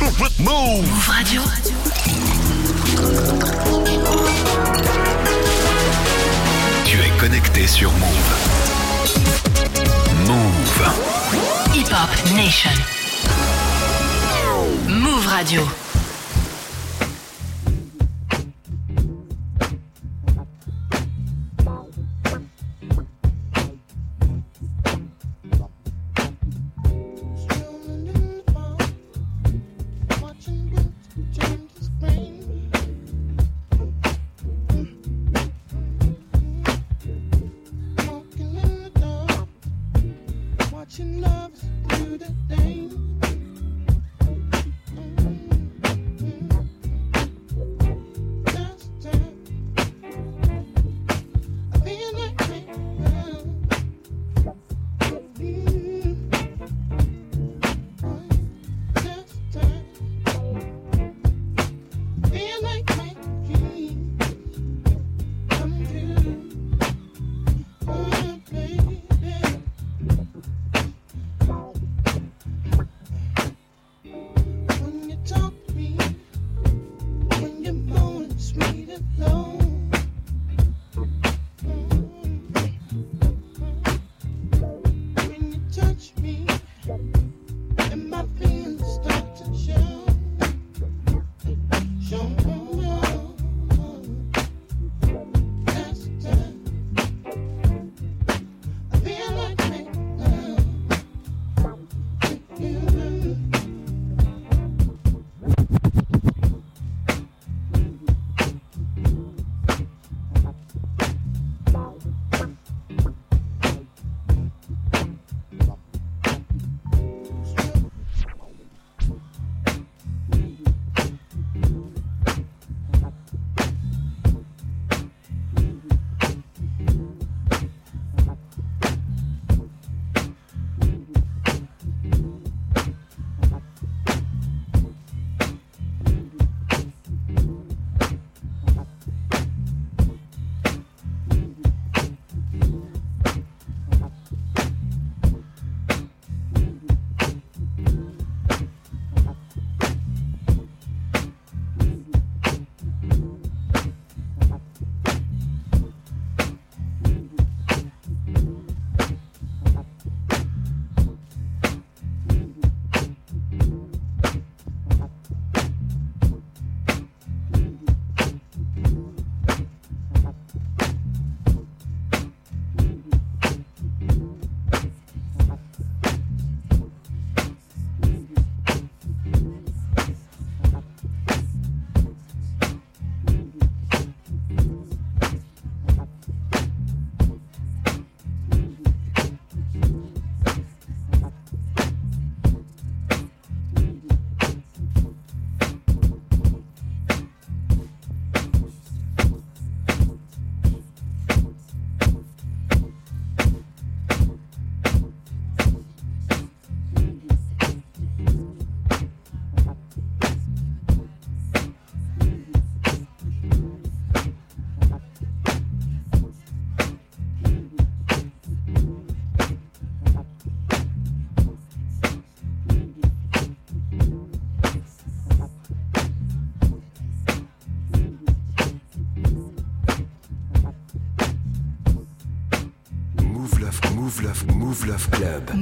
Move Radio. Tu es connecté sur Move. Move. Hip Hop Nation. Move Radio. Move Love Club.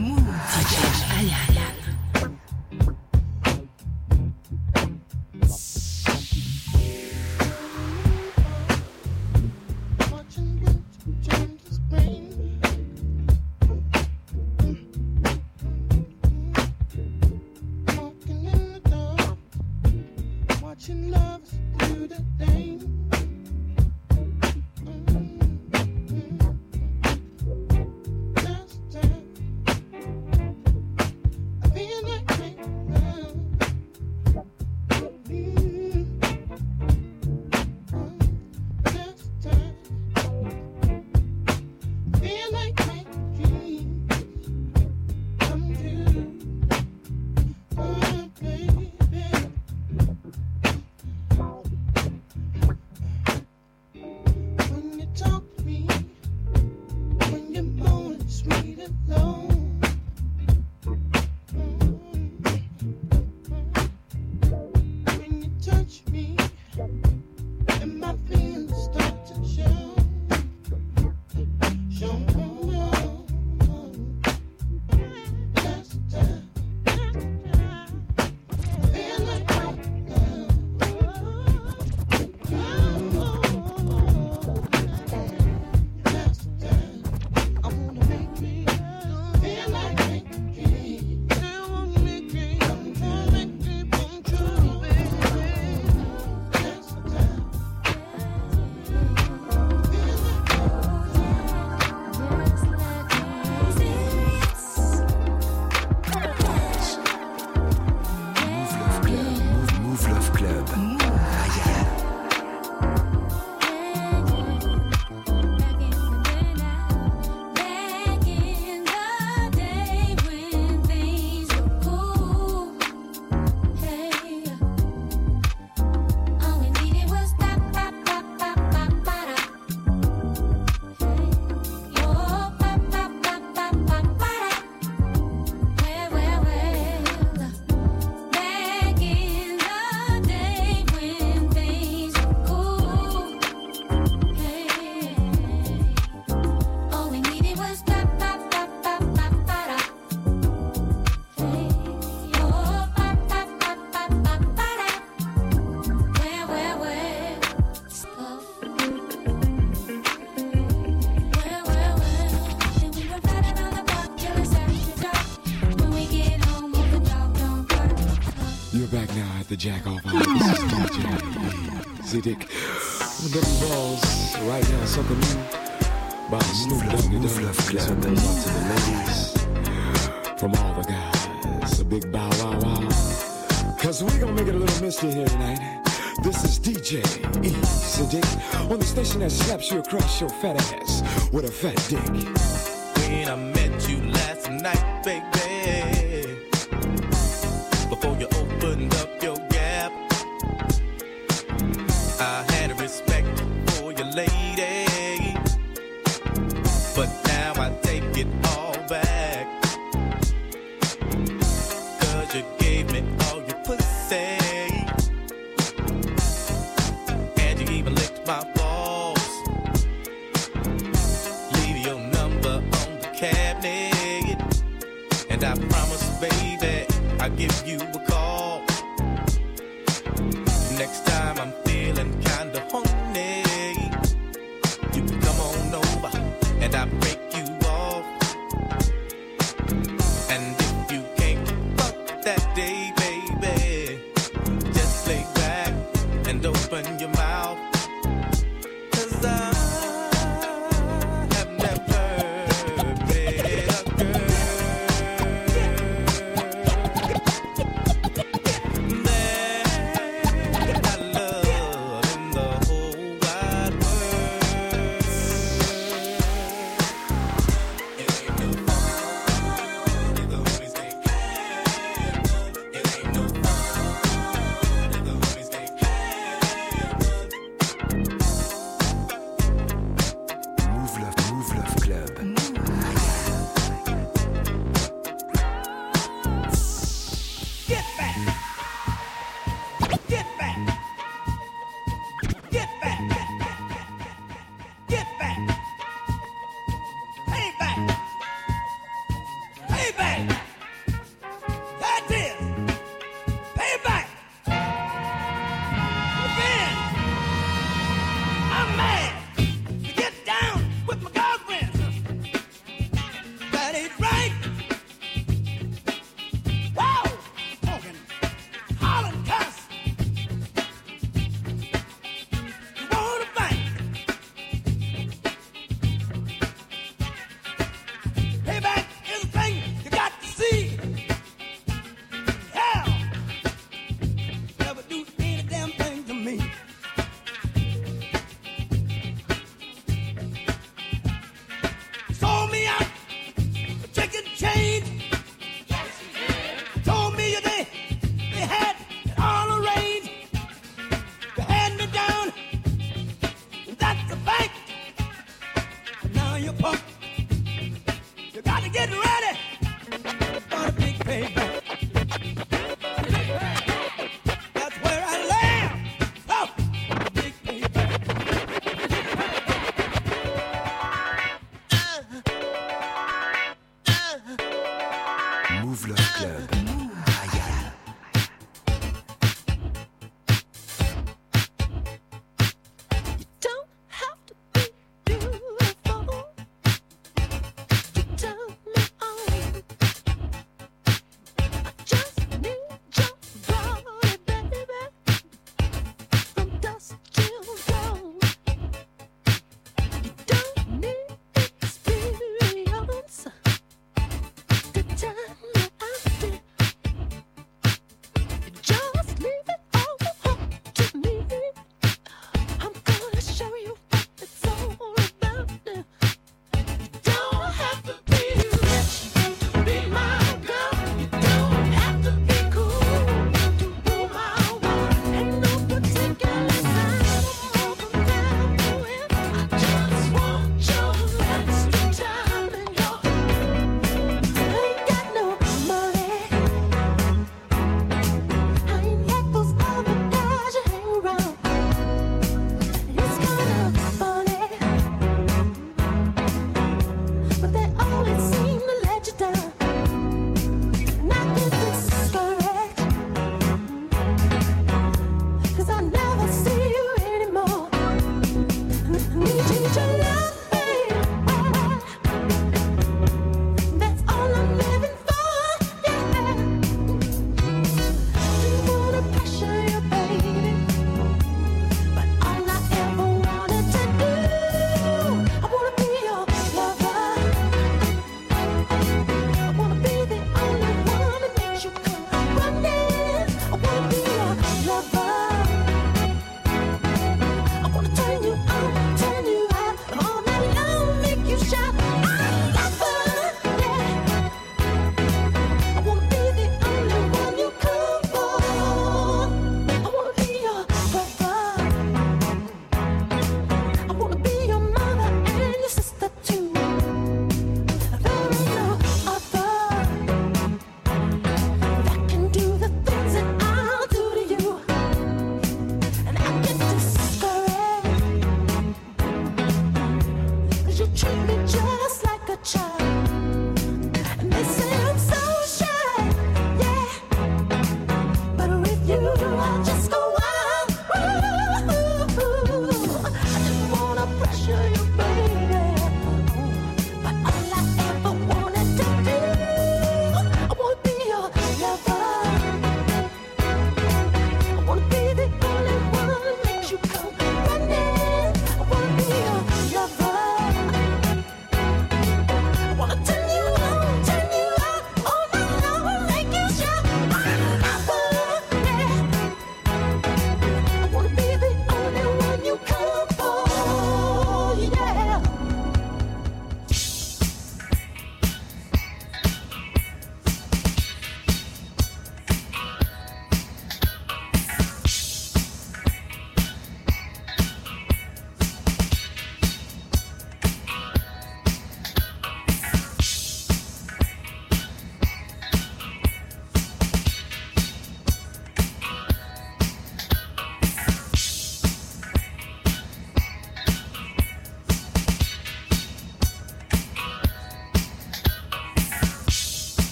jack off DJ Z-Dick. Them balls right now suckin' me by Snoop Doggy Dogg. Something out to the ladies from all the guys. A big bow wow wow. Cause we gonna make it a little mystery here tonight. This is DJ E. Siddick on the station that slaps you across your fat ass with a fat dick.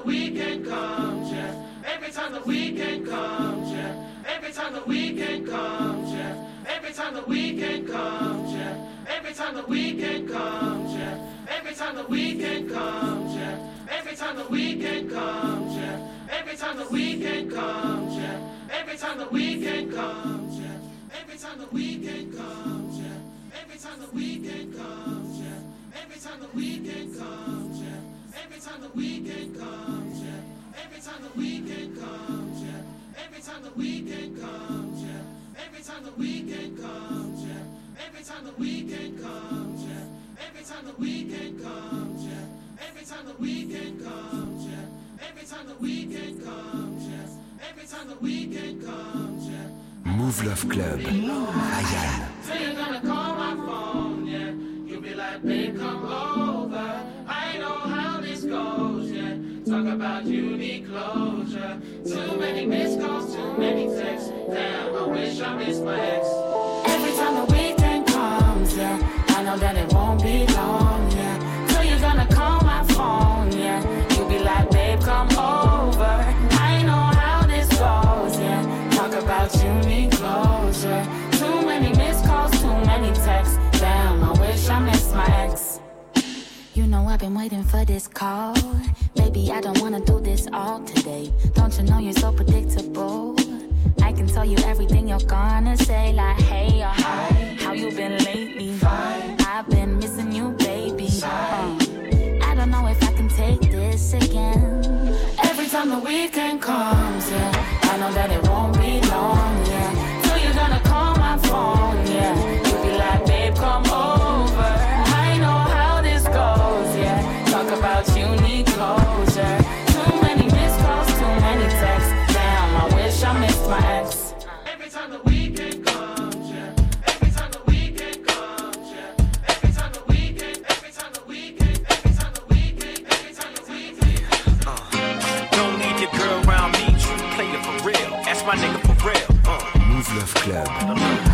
The weekend comes, yeah. Every time the weekend comes, yeah. Every time the weekend comes, yeah. Every time the weekend comes, yeah. Every time the weekend comes, yeah. Every time the weekend comes, yeah. Every time the weekend comes, yeah. Every time the weekend comes, yeah. Every time the weekend comes, yeah. Every time the weekend comes, yeah. Every time the weekend comes, yeah. Every time the weekend comes, yeah. Every time the weekend comes, yeah. Every time the weekend comes, yeah. Every time the weekend comes, yeah. Every time the weekend comes, yeah. Every time the weekend comes, yeah. Every time the weekend comes, yeah. Every time the weekend comes, yeah. Every time the weekend comes, yeah. Every time the weekend comes, yeah. Mouv' Love Club. Ryan. Say you're gonna call my phone, yeah. You'll be like, babe, come over. Yeah. Talk about you need closure. Too many missed calls, too many texts. Damn, I wish I missed my ex. Every time the weekend comes, yeah. I know that it won't be long, I've been waiting for this call. Baby, I don't wanna do this all today. Don't you know you're so predictable? I can tell you everything you're gonna say, like hey or hi. How you been lately? Fine. I've been missing you, baby. Uh, I don't know if I can take this again. Every time the weekend comes, yeah. I know that it won't be long, yeah. So you're gonna call my phone, yeah. My nigga for real. Uh. Mouv' Love Club.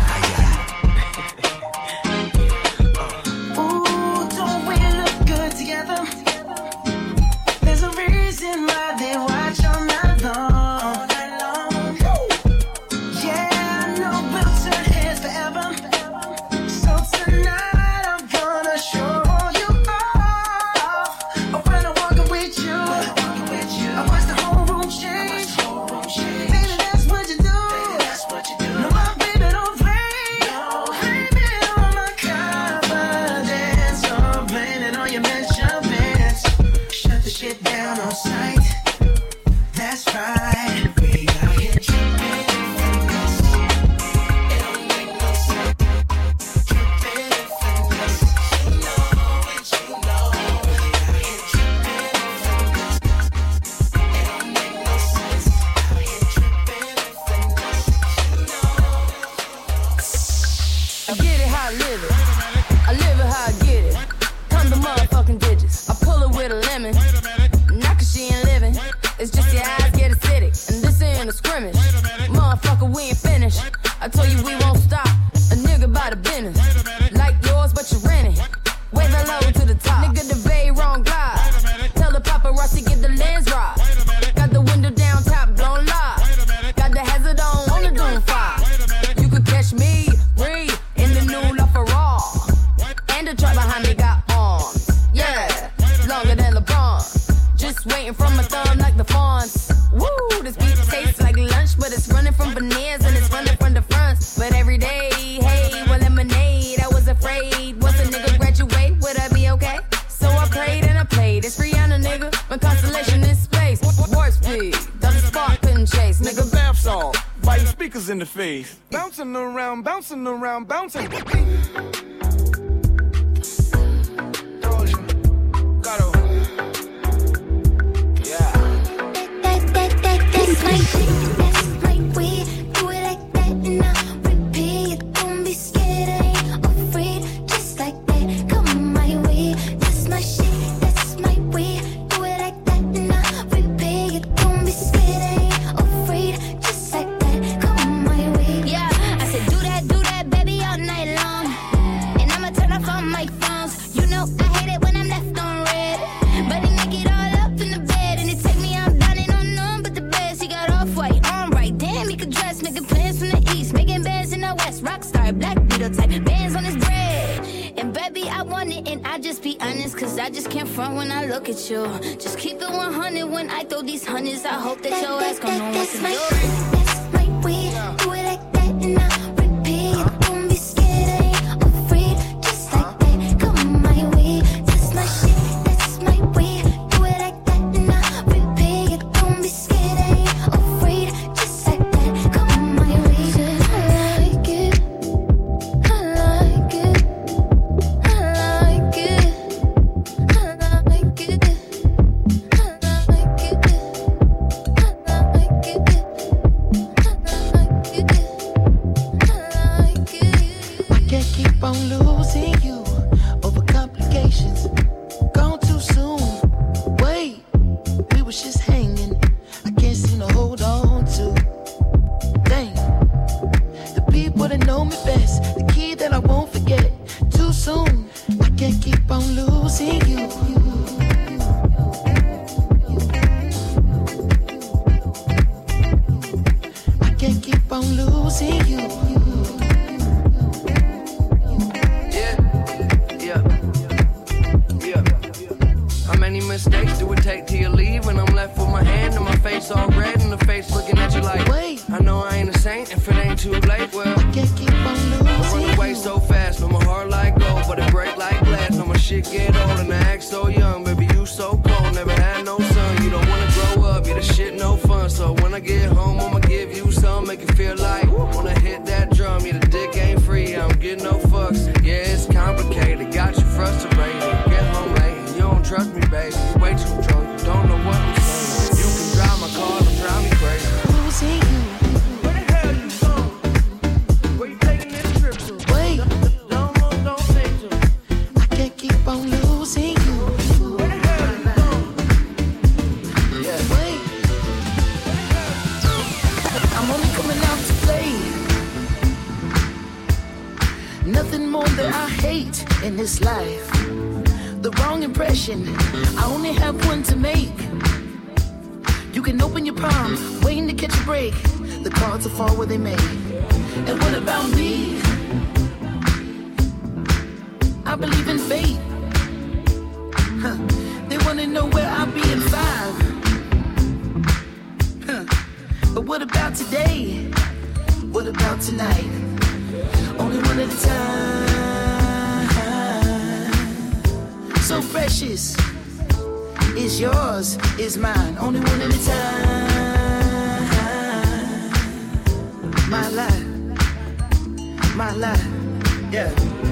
life. The wrong impression, I only have one to make. You can open your palm, waiting to catch a break. The cards will fall where they may. And what about me? I believe in fate. Huh. They wanna know where I'll be in five. Huh. But what about today? What about tonight? Only one at a time so precious is yours, is mine. Only one at a time. My life, my life, yeah.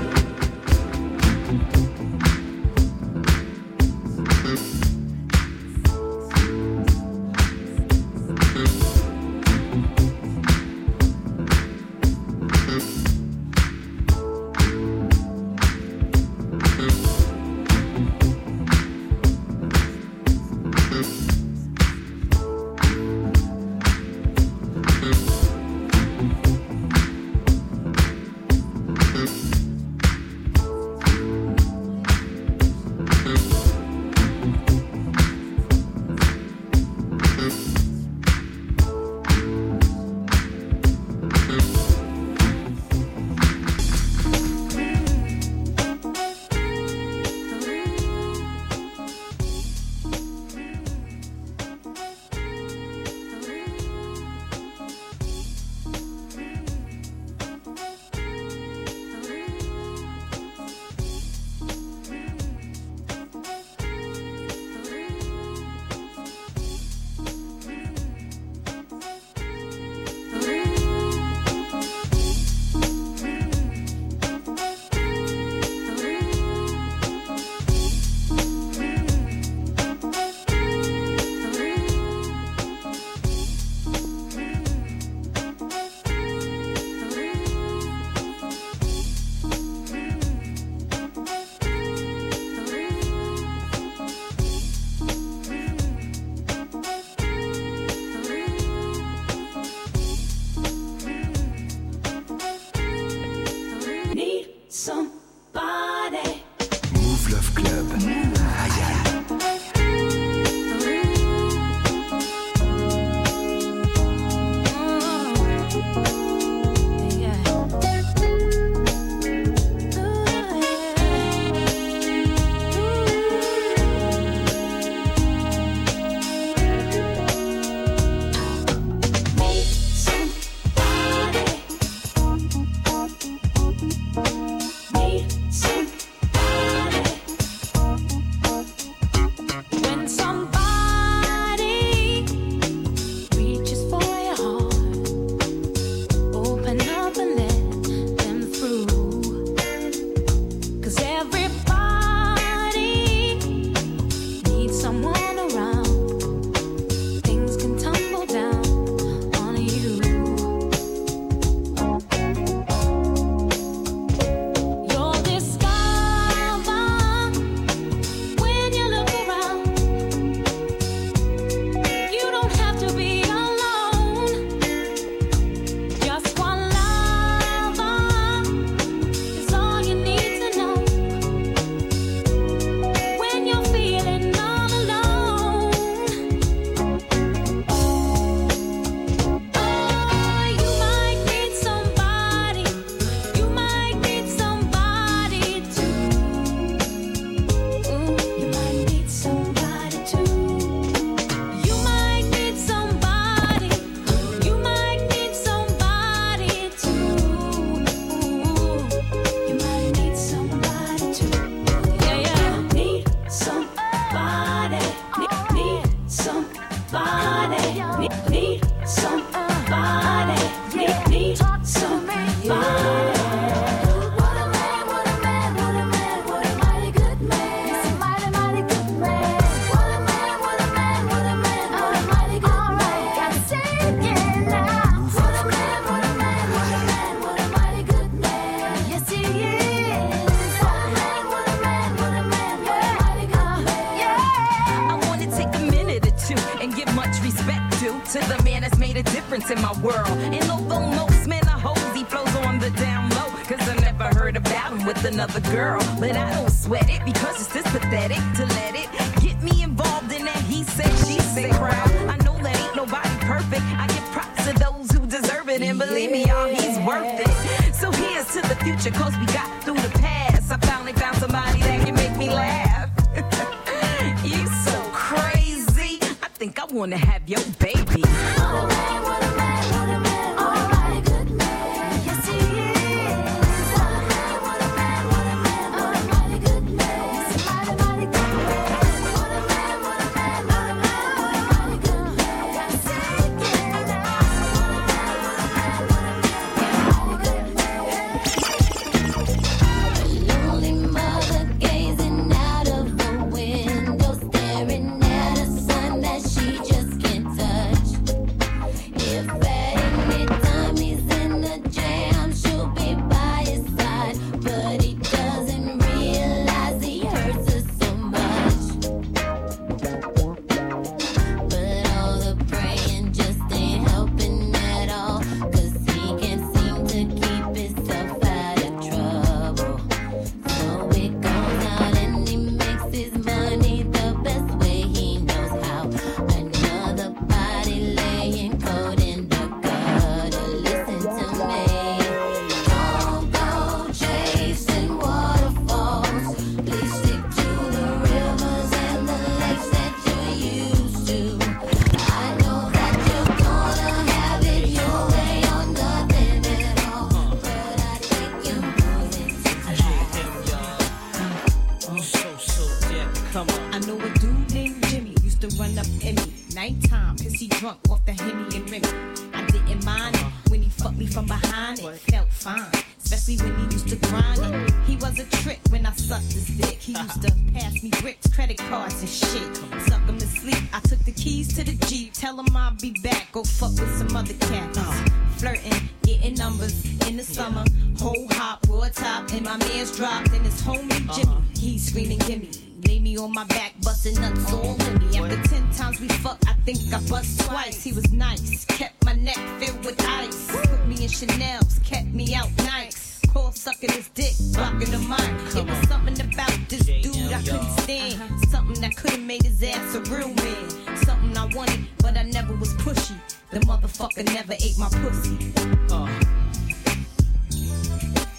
sucking his dick, blocking the mic. It was something about this dude I couldn't stand. Uh-huh. Something that could have made his ass a real man. Something I wanted, but I never was pushy. The motherfucker never ate my pussy. Uh.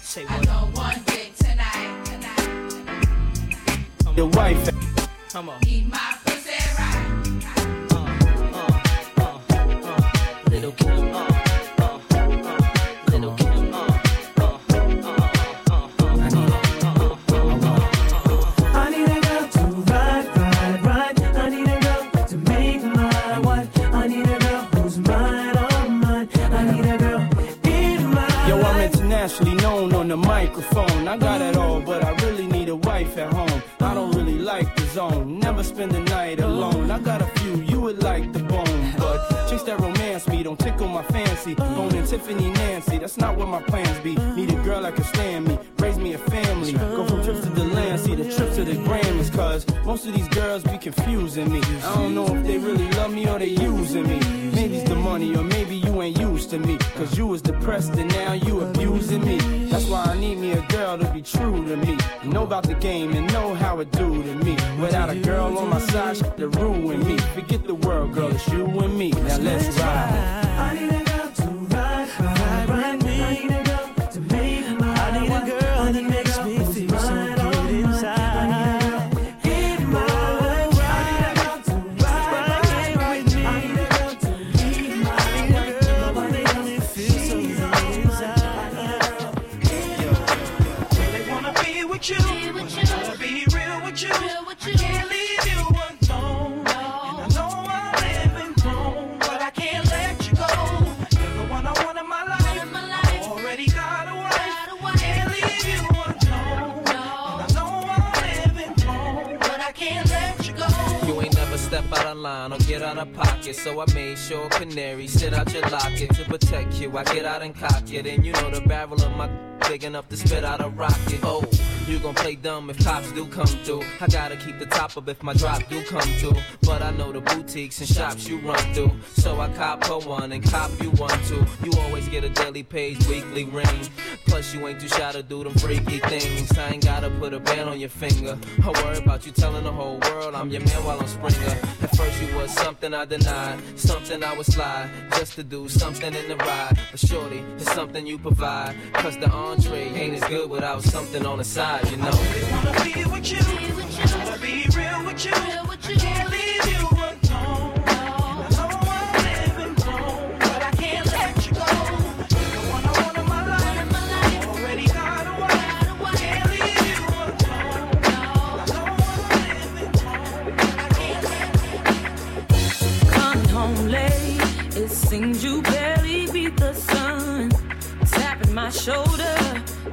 Say what? I know one dick tonight. tonight, tonight, tonight. Your wife. Come on. fancy. Going Tiffany Nancy, that's not what my plans be. Need a girl that can stand me, raise me a family. Go from trips to the land, see the trips to the Grammys, cause most of these girls be confusing me. I don't know if they really love me or they using me. Maybe it's the money, or maybe you ain't used to me. Cause you was depressed and now you abusing me. That's why I need me a girl to be true to me. Know about the game and know how it do to me. Without a girl on my side, shit to ruin me. Forget the world, girl, it's you and me. Now let's ride. pocket, so I made sure canary sit out your locket to protect you. I get out and cock it, and you know the barrel of my big enough to spit out a rocket. Oh you gon' play dumb if cops do come through. I gotta keep the top up if my drop do come through. But I know the boutiques and shops you run through. So I cop her one and cop you one too. You always get a daily page, weekly ring. Plus you ain't too shy to do them freaky things. I ain't gotta put a band on your finger. I worry about you telling the whole world I'm your man while I'm Springer. At first you was something I denied, something I would slide just to do something in the ride. But shorty, it's something you provide. Cause the entree ain't as good without something on the side, you know. Wanna be with you, wanna be real with you. I can't leave you alone. I know wrong, but I can't let you go. One I in my life, already got away. Can't leave you alone. I know wrong, but I can't home late, it seems you barely beat the sun. Tapping my shoulder,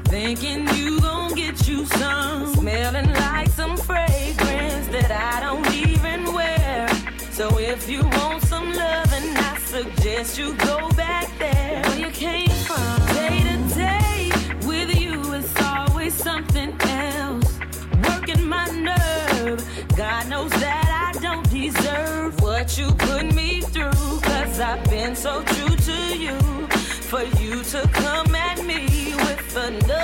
thinking you gon' get you some. Smelling like some fragrance that I don't even wear. So if you want some loving, I suggest you go back there where you came from. Day to day with you, it's always something else. Working my nerve, God knows that I don't deserve what you put me through. Cause I've been so another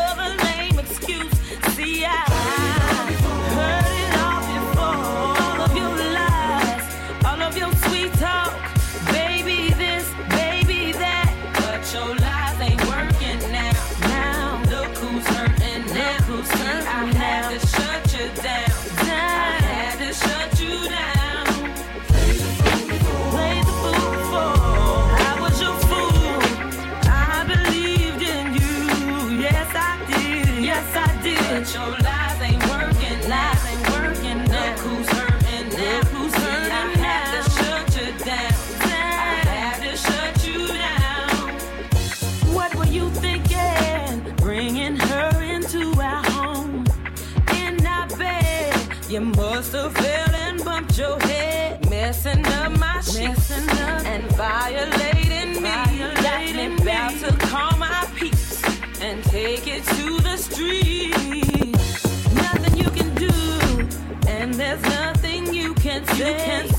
can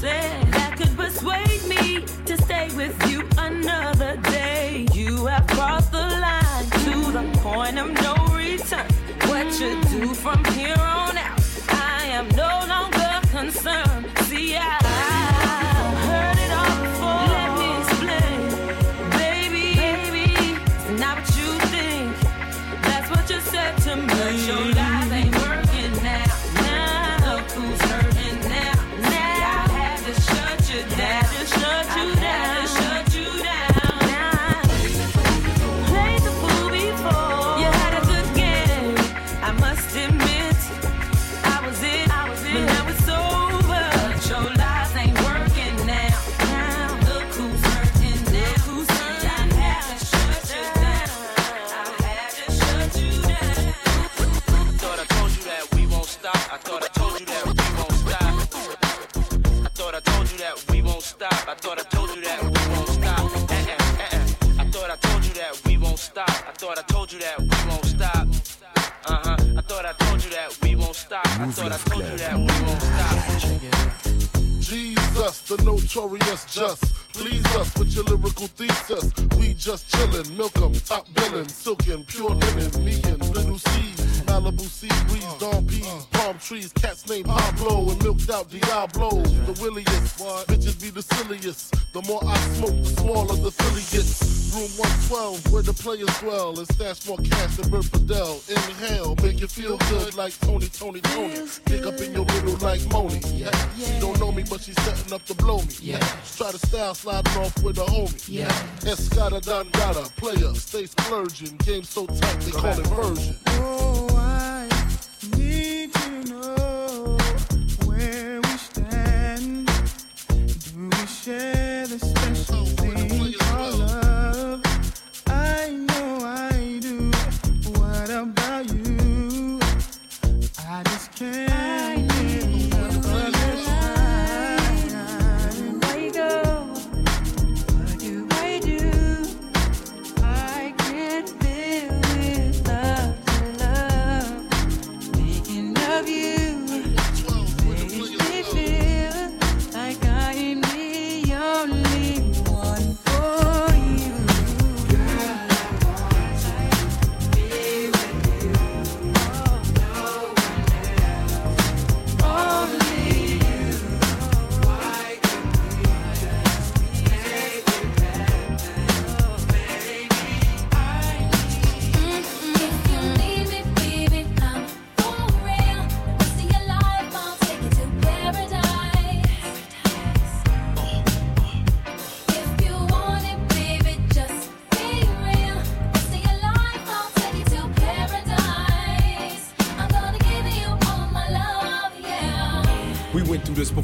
feel good like Tony, Tony, Tony. Pick up in your middle like Moni. Yeah. She don't know me, but she's setting up to blow me. Yeah. Try to style sliding off with a homie. Yeah. Escada Dangada, player, stay splurging. Game so tight, they call it version.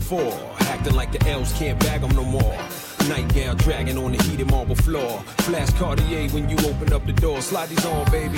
before. Acting like the elves can't bag them no more. Nightgown dragging on the heated marble floor. Flash Cartier when you open up the door. Slide these on, baby.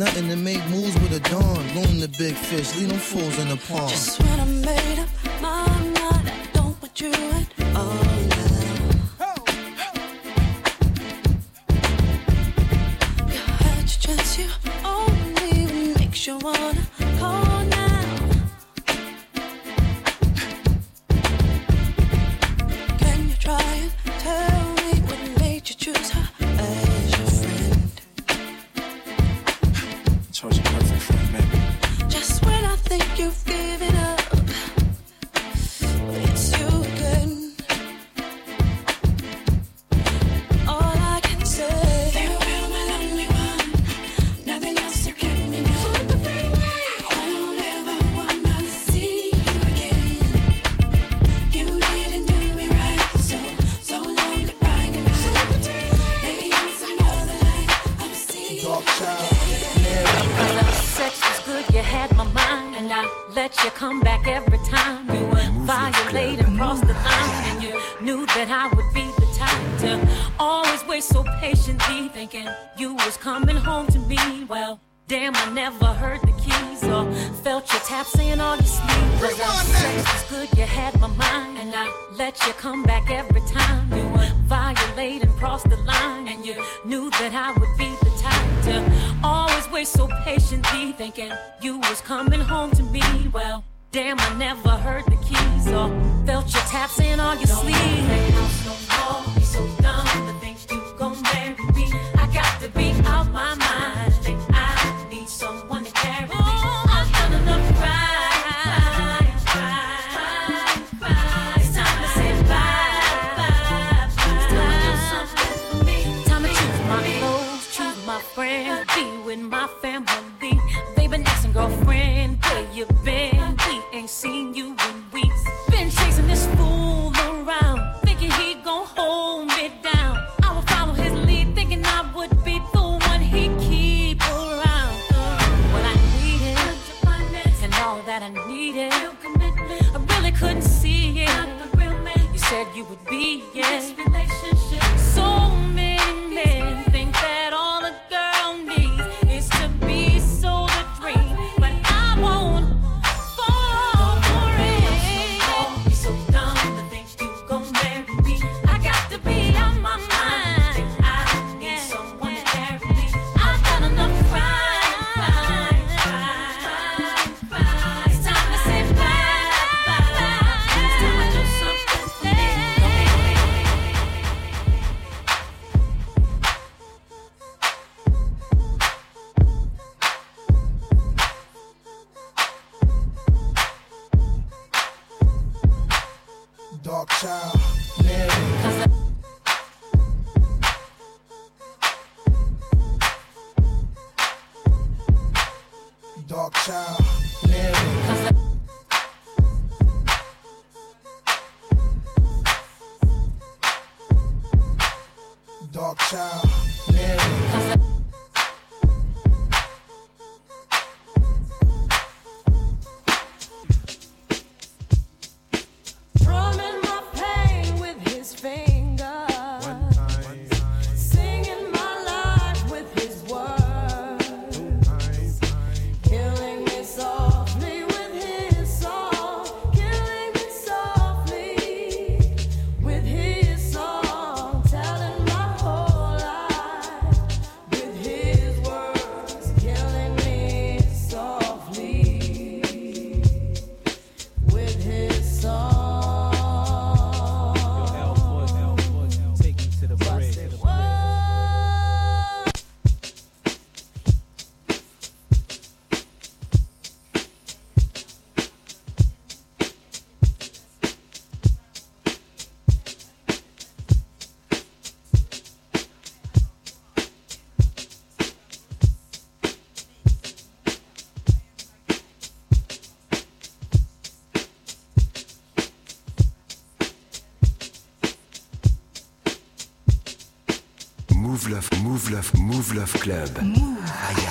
nothing to make moves with a dawn. Loom the big fish, leave them fools in the pond. Just when I made up my mind, I don't want you. Mouv' Love, Mouv' Club. Ryan.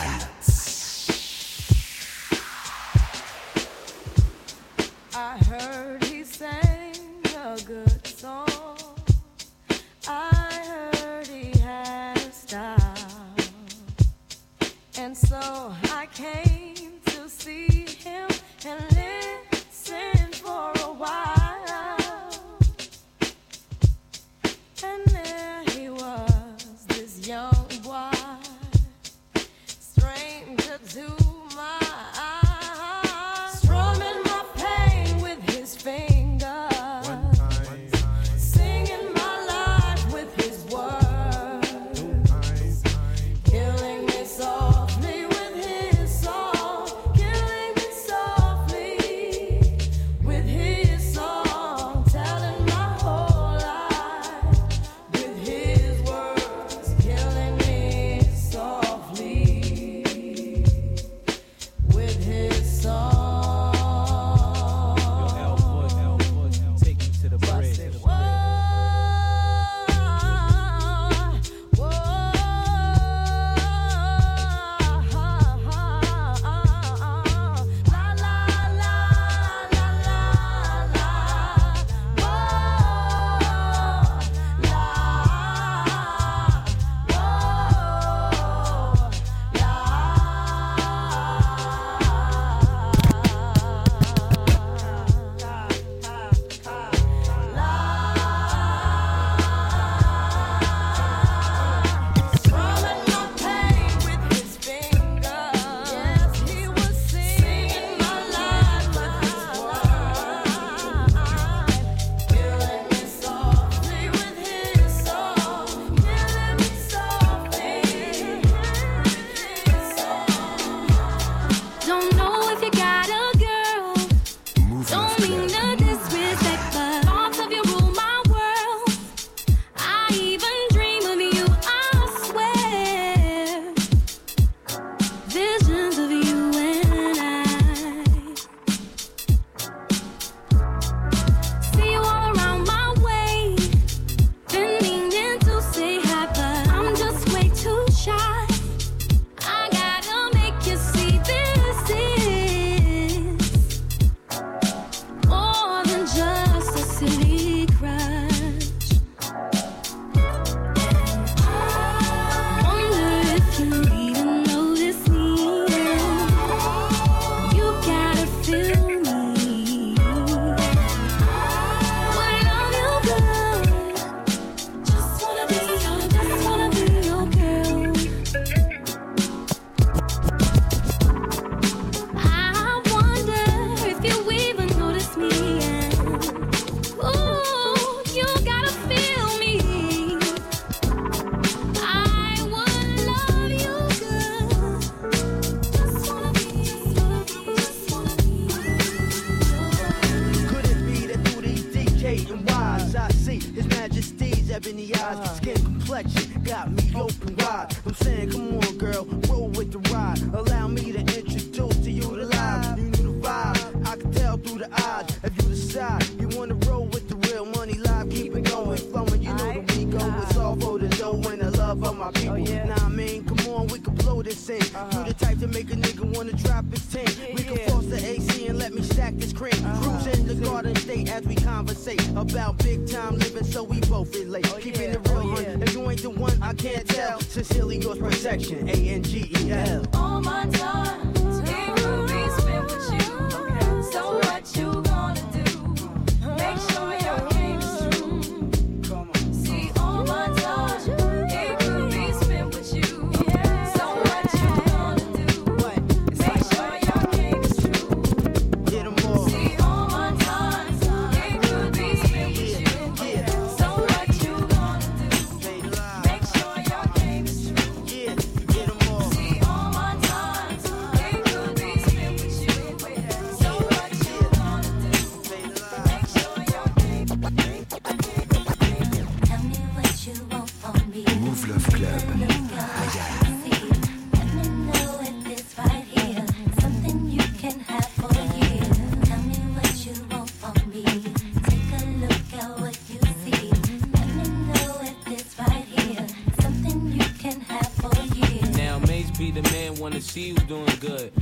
see you doing good.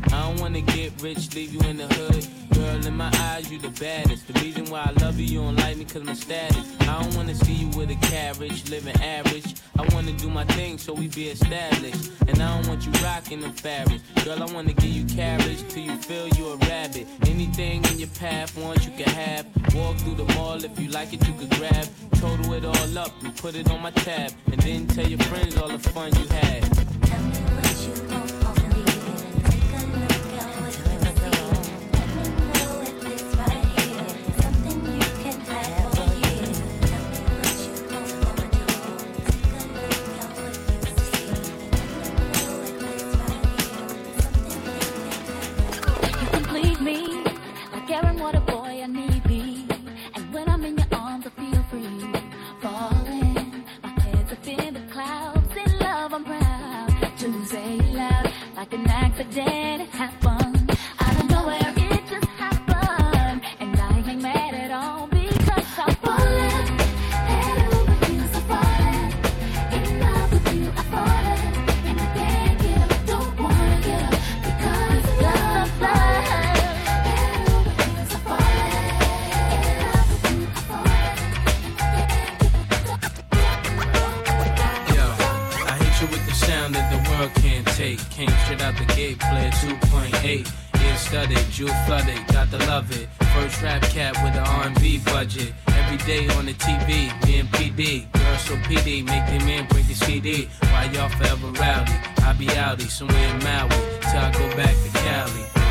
sound that the world can't take. Came straight out the gate, player 2.8. Ear studded, jewel flooded, got to love it. First rap cat with an R&B budget. Every day on the TV, me and PD. Girls so PD, make them man break the CD. Why y'all forever rowdy? I be outy somewhere in Maui till I go back to Cali.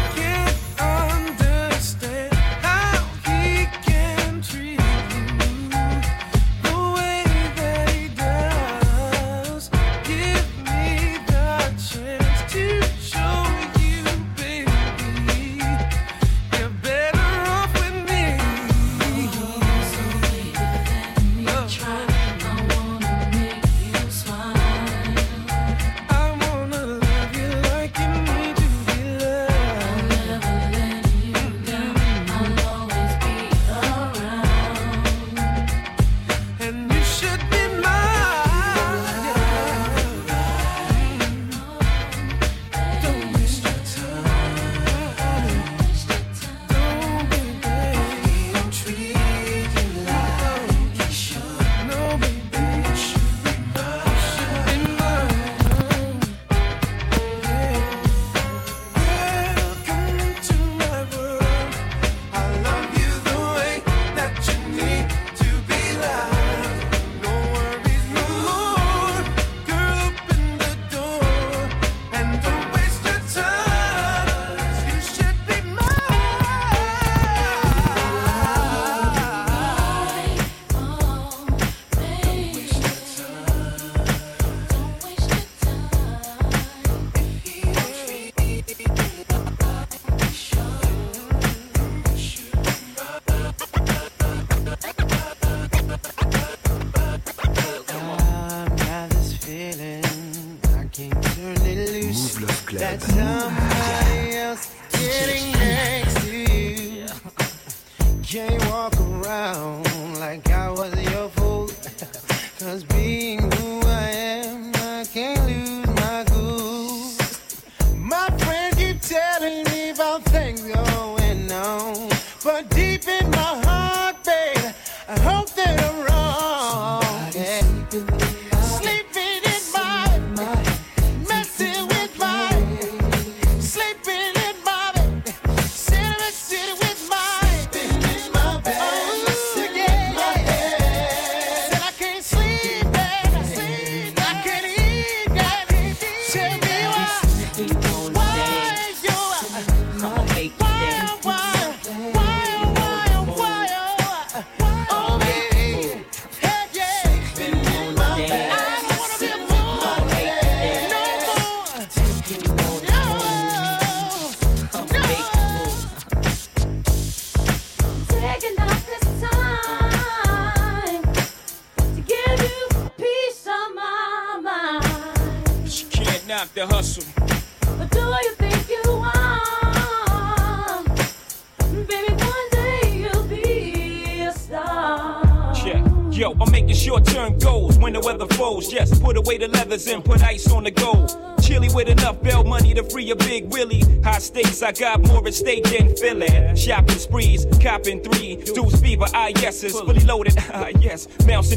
Leathers and put ice on the gold. Chilly with enough bail money to free a big Willie. High stakes, I got more at stake than Philly. Shopping sprees, copping three. Deuce fever, yeses, fully loaded, ah yes.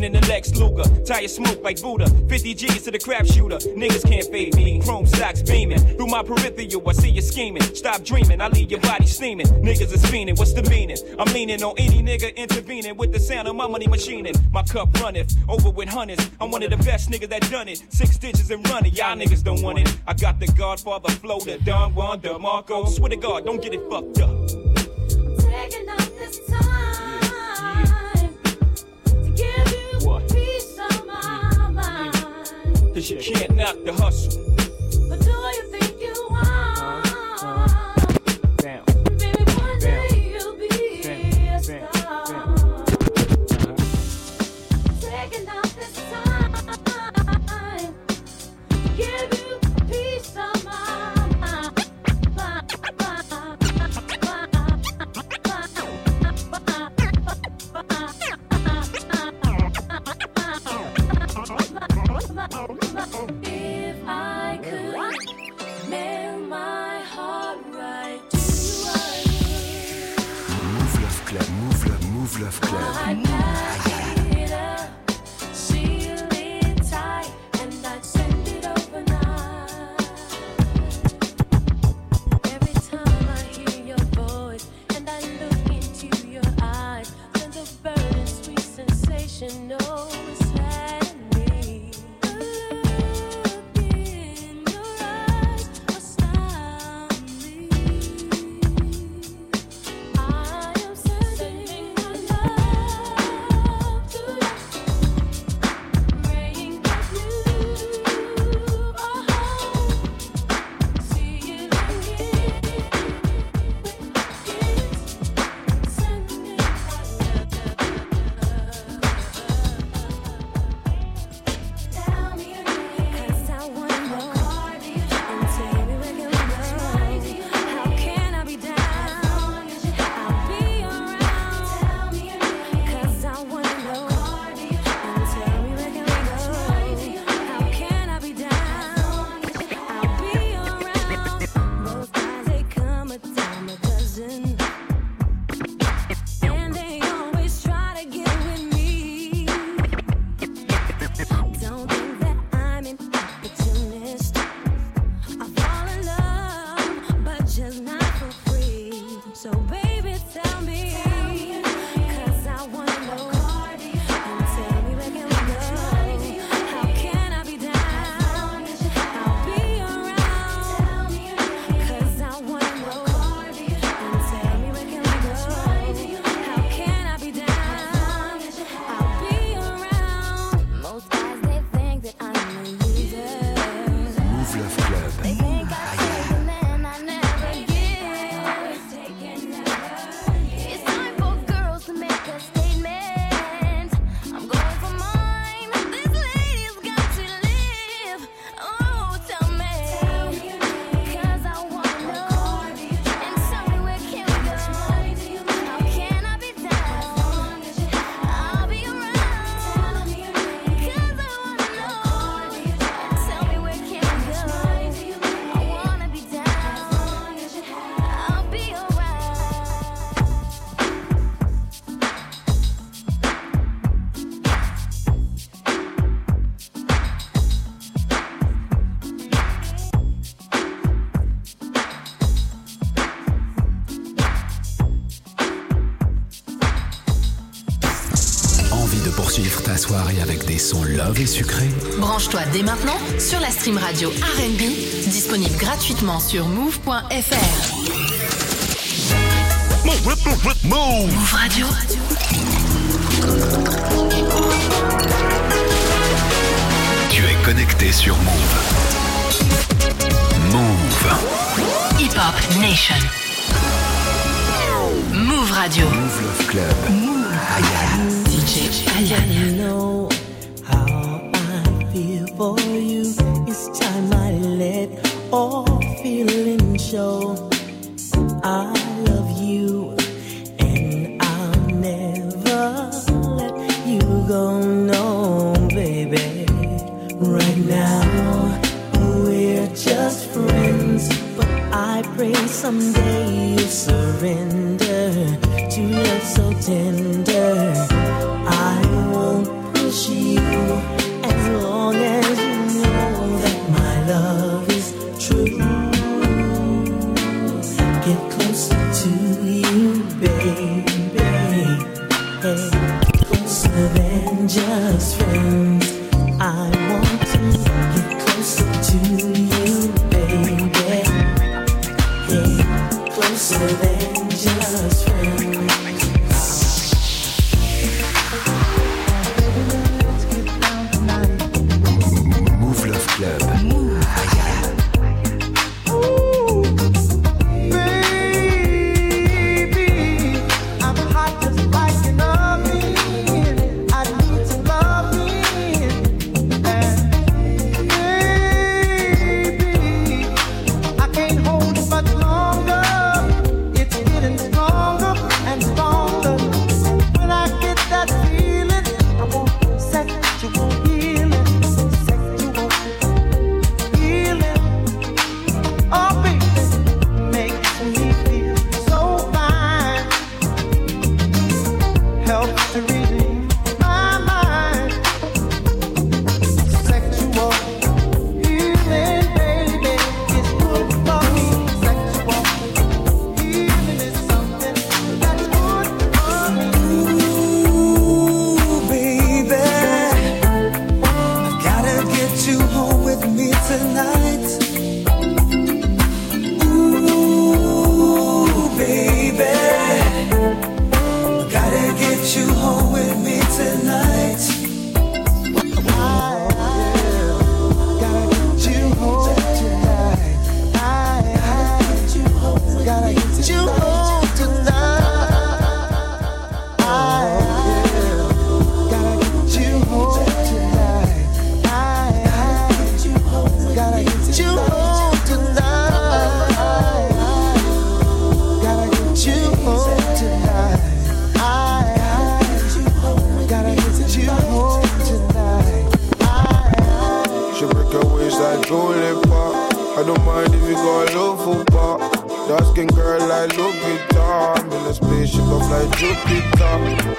In the Lex Luger, tire smoke like Buddha. 50 G's to the crap shooter. Niggas can't fade me. Chrome socks beaming. Through my peripheral, I see you scheming. Stop dreaming, I leave your body steaming. Niggas is fiending, what's the meaning? I'm leaning on any nigga intervening with the sound of my money machining. My cup runneth over with hundreds. I'm one of the best niggas that done it. Six stitches and running, y'all niggas don't want it. I got the Godfather flow, the Don Juan DeMarco. Swear to God, don't get it fucked up. Cause you can't knock the hustle. Love et sucrés. Branche-toi dès maintenant sur la stream radio RB, disponible gratuitement sur move.fr. Move Radio. Tu es connecté sur Move. Move. Hip Hop Nation. Move Radio. Move Love Club. Ayana. DJ Ayana. For you. It's time I let all feeling show.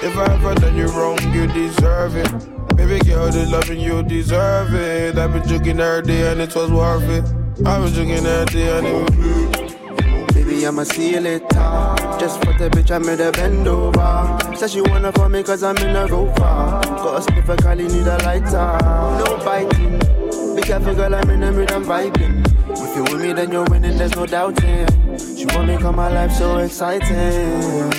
If I ever done you wrong, you deserve it. Baby girl, the loving you deserve it. I've been joking every day and it was worth it. I've been joking every day and it was Baby, I'ma see you later. Just for the bitch, I made a bend over. Said she wanna for me cause I'm in a rover. Got a spliff, I call need a lighter. No biting. Be careful, girl, I'm in the mood, I'm vibing. If you with me, then you're winning, there's no doubting. She want me come my life so exciting.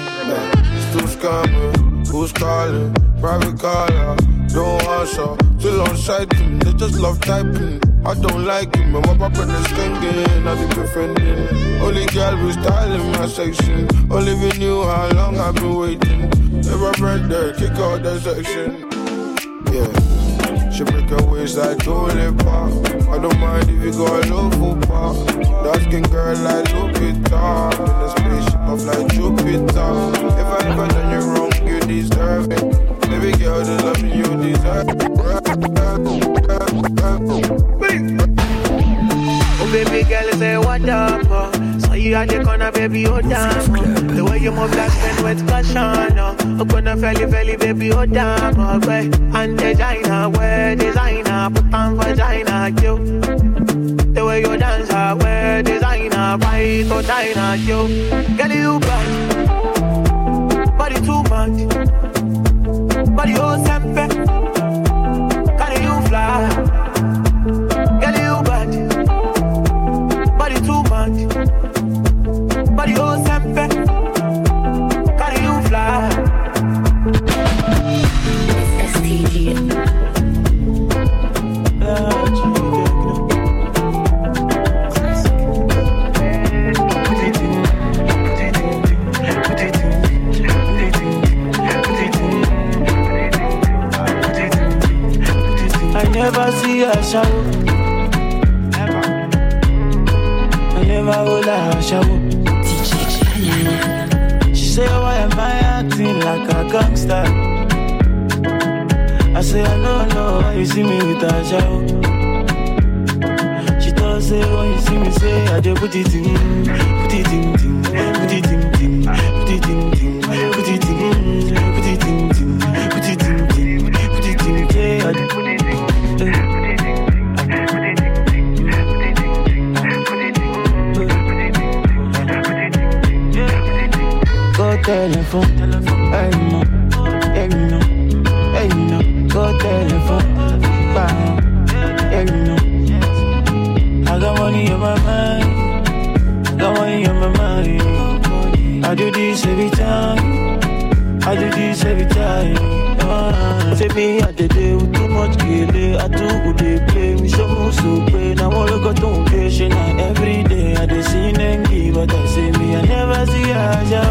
Still scamming, who's calling? Private caller, don't answer. Still on sighting, they just love typing. I don't like it, man. My papa is skanking, I be befriending. Only girl with style in my section. Only we knew how long I've been waiting. If I break there, kick out that section. Yeah. She break her waist like Dolly Pop. I don't mind if you go a little football. Dark skin girl like Lupita. In a spaceship of like Jupiter. If I ever done you wrong, you deserve it. Baby girl, the love you deserve. Oh baby girl, say what up? you at the corner, baby, oh, hold down. The way you move that spin with caution, no. I'm gonna fell, fell, baby, oh, hold down. Oh, boy. And designer, wear designer, put on vagina, you. The way you dance, ah, I wear designer, white or diner, ah, you. Girl, you bad. Body too much. Body all sempe. Can you fly? Girl, you bad. Body too much body Carry you fly never see a shower. Never. I never will I shower say, oh, why am I acting like a gangster? I say, I don't know why you see me with a job. She does say, when you see me, say, I just put it in, put it in, in. téléphone. Hey, hey, hey, go téléphone. Bye, hey. I got money in my mind. I got money in my mind. I do this every time. I do this every time. Say me at the day with too much kele. I do would they play with some moves so play. Now all I got on patient every day. I they see Nengi, but I say me, I never see Aja.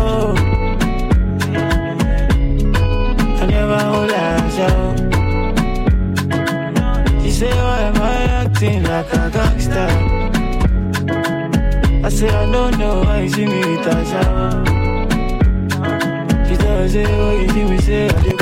I never hold Aja. She say, why am I acting like a gangster? I say, I don't know why she me touch Aja. She tell say, oh, you see me say, I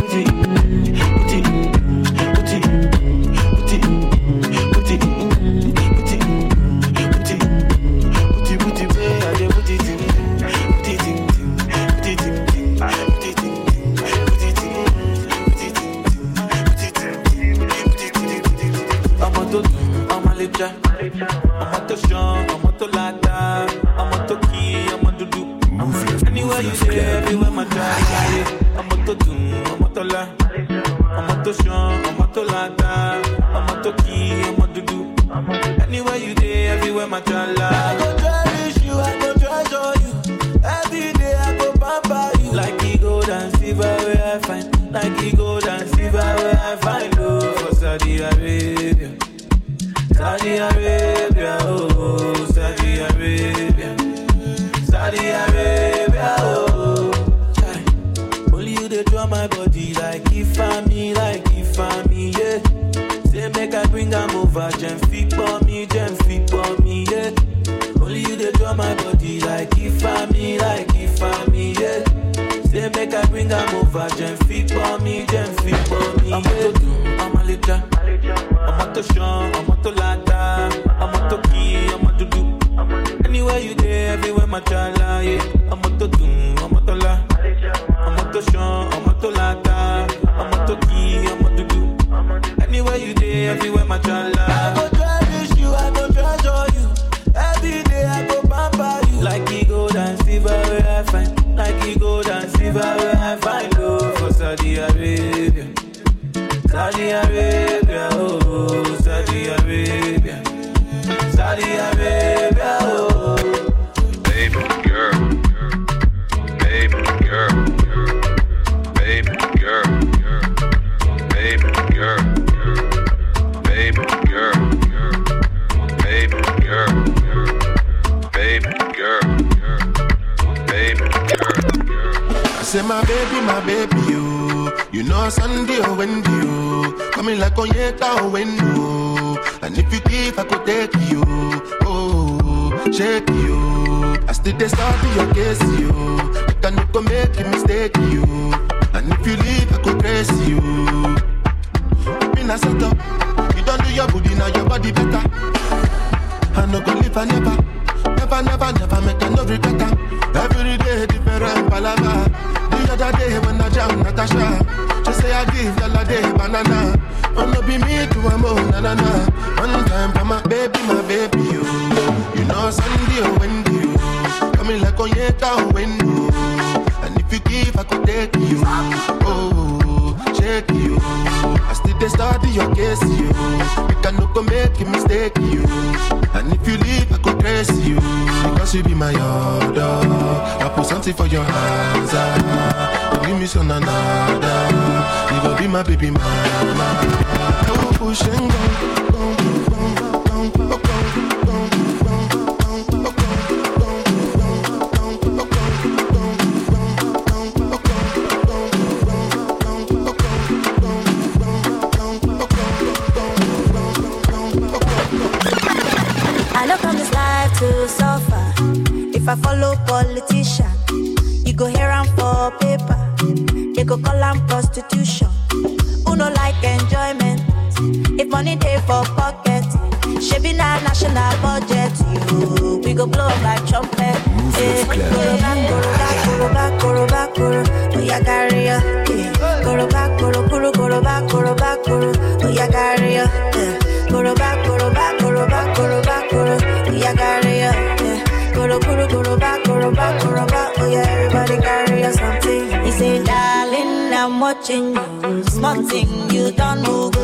watching you. Small thing you don't move.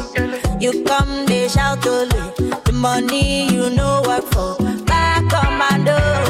You come, they shout only. The money you know work for. Back on my You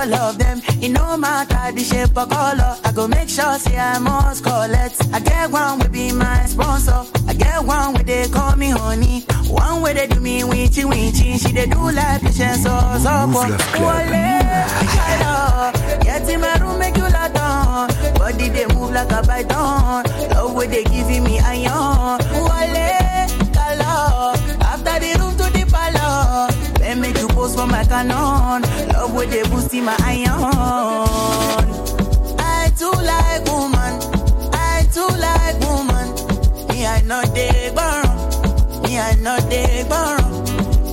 all of them. It no matter the shape or color. I go make sure say I must collect. I get one will be my sponsor. I get one where they call me honey. One where they do me winchy winchy. She they do like patience or support. Get in my room, make you lot on. Body they move like a python. Love where they giving me iron. Wale, hello. After the room the. Then make you pose for my canon. Love where they boosting my iron. I too like woman. I too like woman. Me I know they burn. Me I know they burn.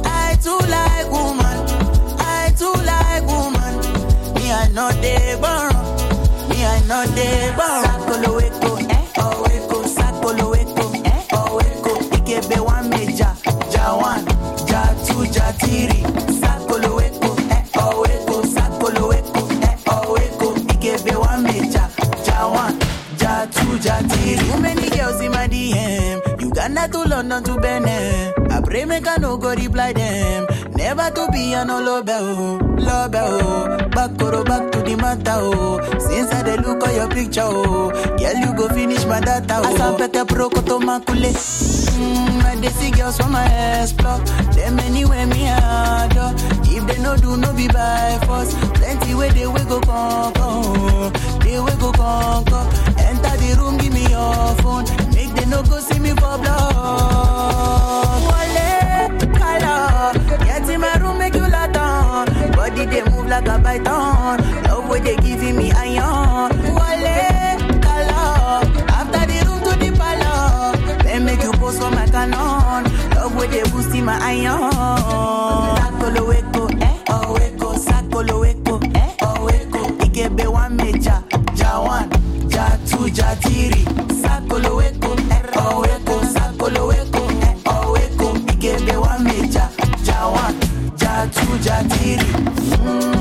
I too like woman. I too like woman. Me I know they burn. Me I know they burn. London to Benin. I pray make I no go reply them. Never to be an love oh, love oh. Back koro back to the matter oh. Since I dey look at your picture oh, girl you go finish my data oh. Asapete pro koto makule. Mm, I dey see girls from my explore. Them anywhere me adore. If they no do no be by force. Plenty way they we go conquer. They we go conquer. Enter the room, give me your phone. Make they no go see me for blood. Body they move like a python. Love way they giving me iron. Wale, color. After the room to the palace. Then make you post for my canon. Love way they boosting my iron. Sakolo eko, eh? Oh sakolo eko, eh? Oh ikebe one meja, ja one, ja. Sakolo eko, eh? Oh sakolo eko, eh? Oh ikebe tujadili mm.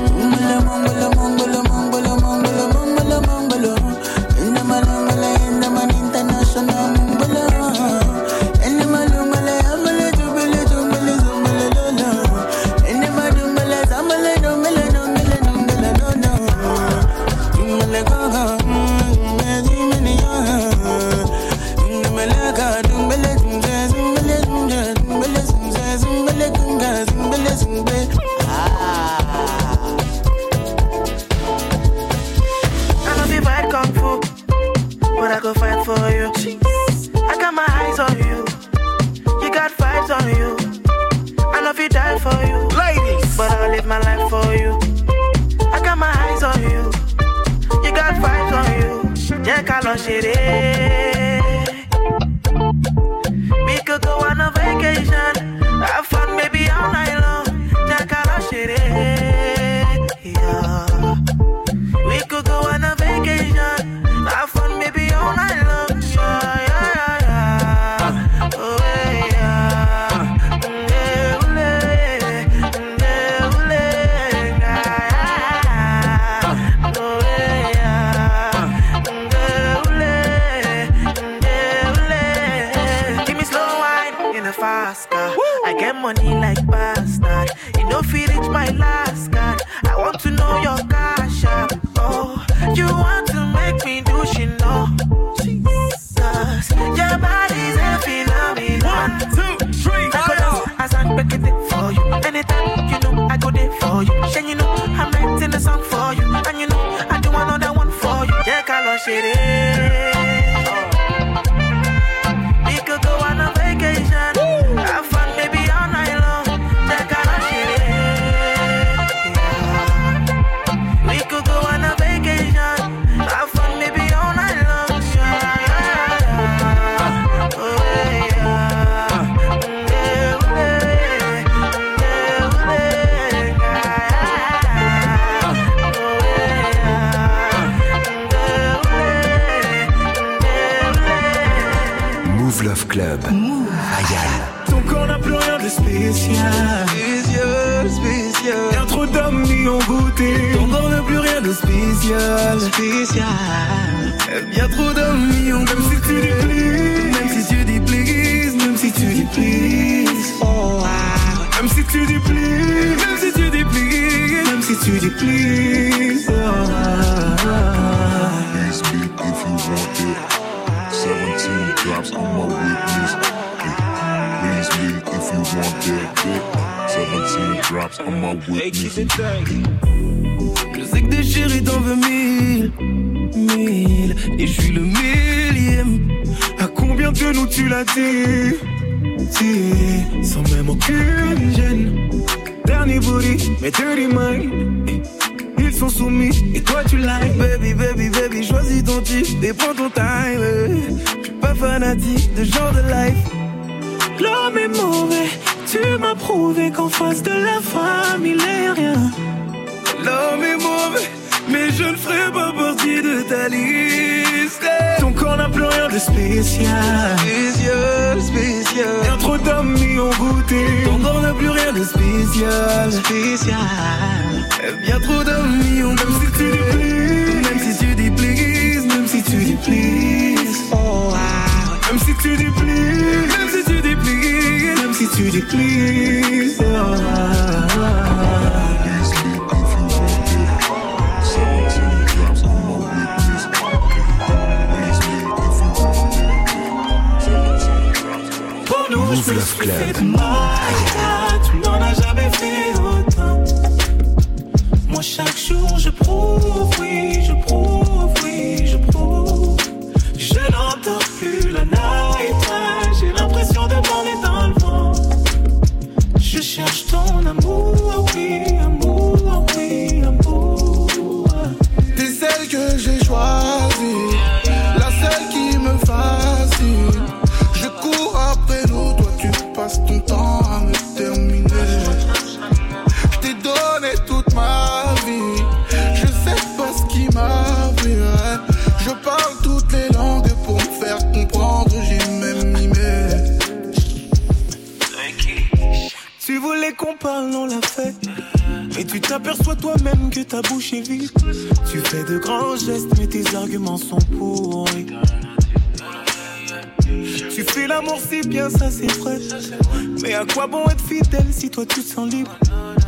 à quoi bon être fidèle si toi tu te sens libre?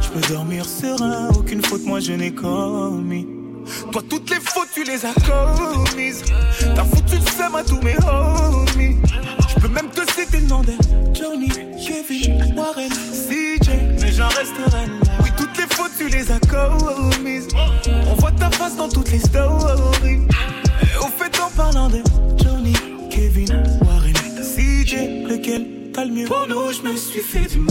Je peux dormir serein, aucune faute moi je n'ai commis. Toi toutes les fautes tu les as commises. T'as foutu le seum à tous mes homies. pour nous, je me suis fait du mal.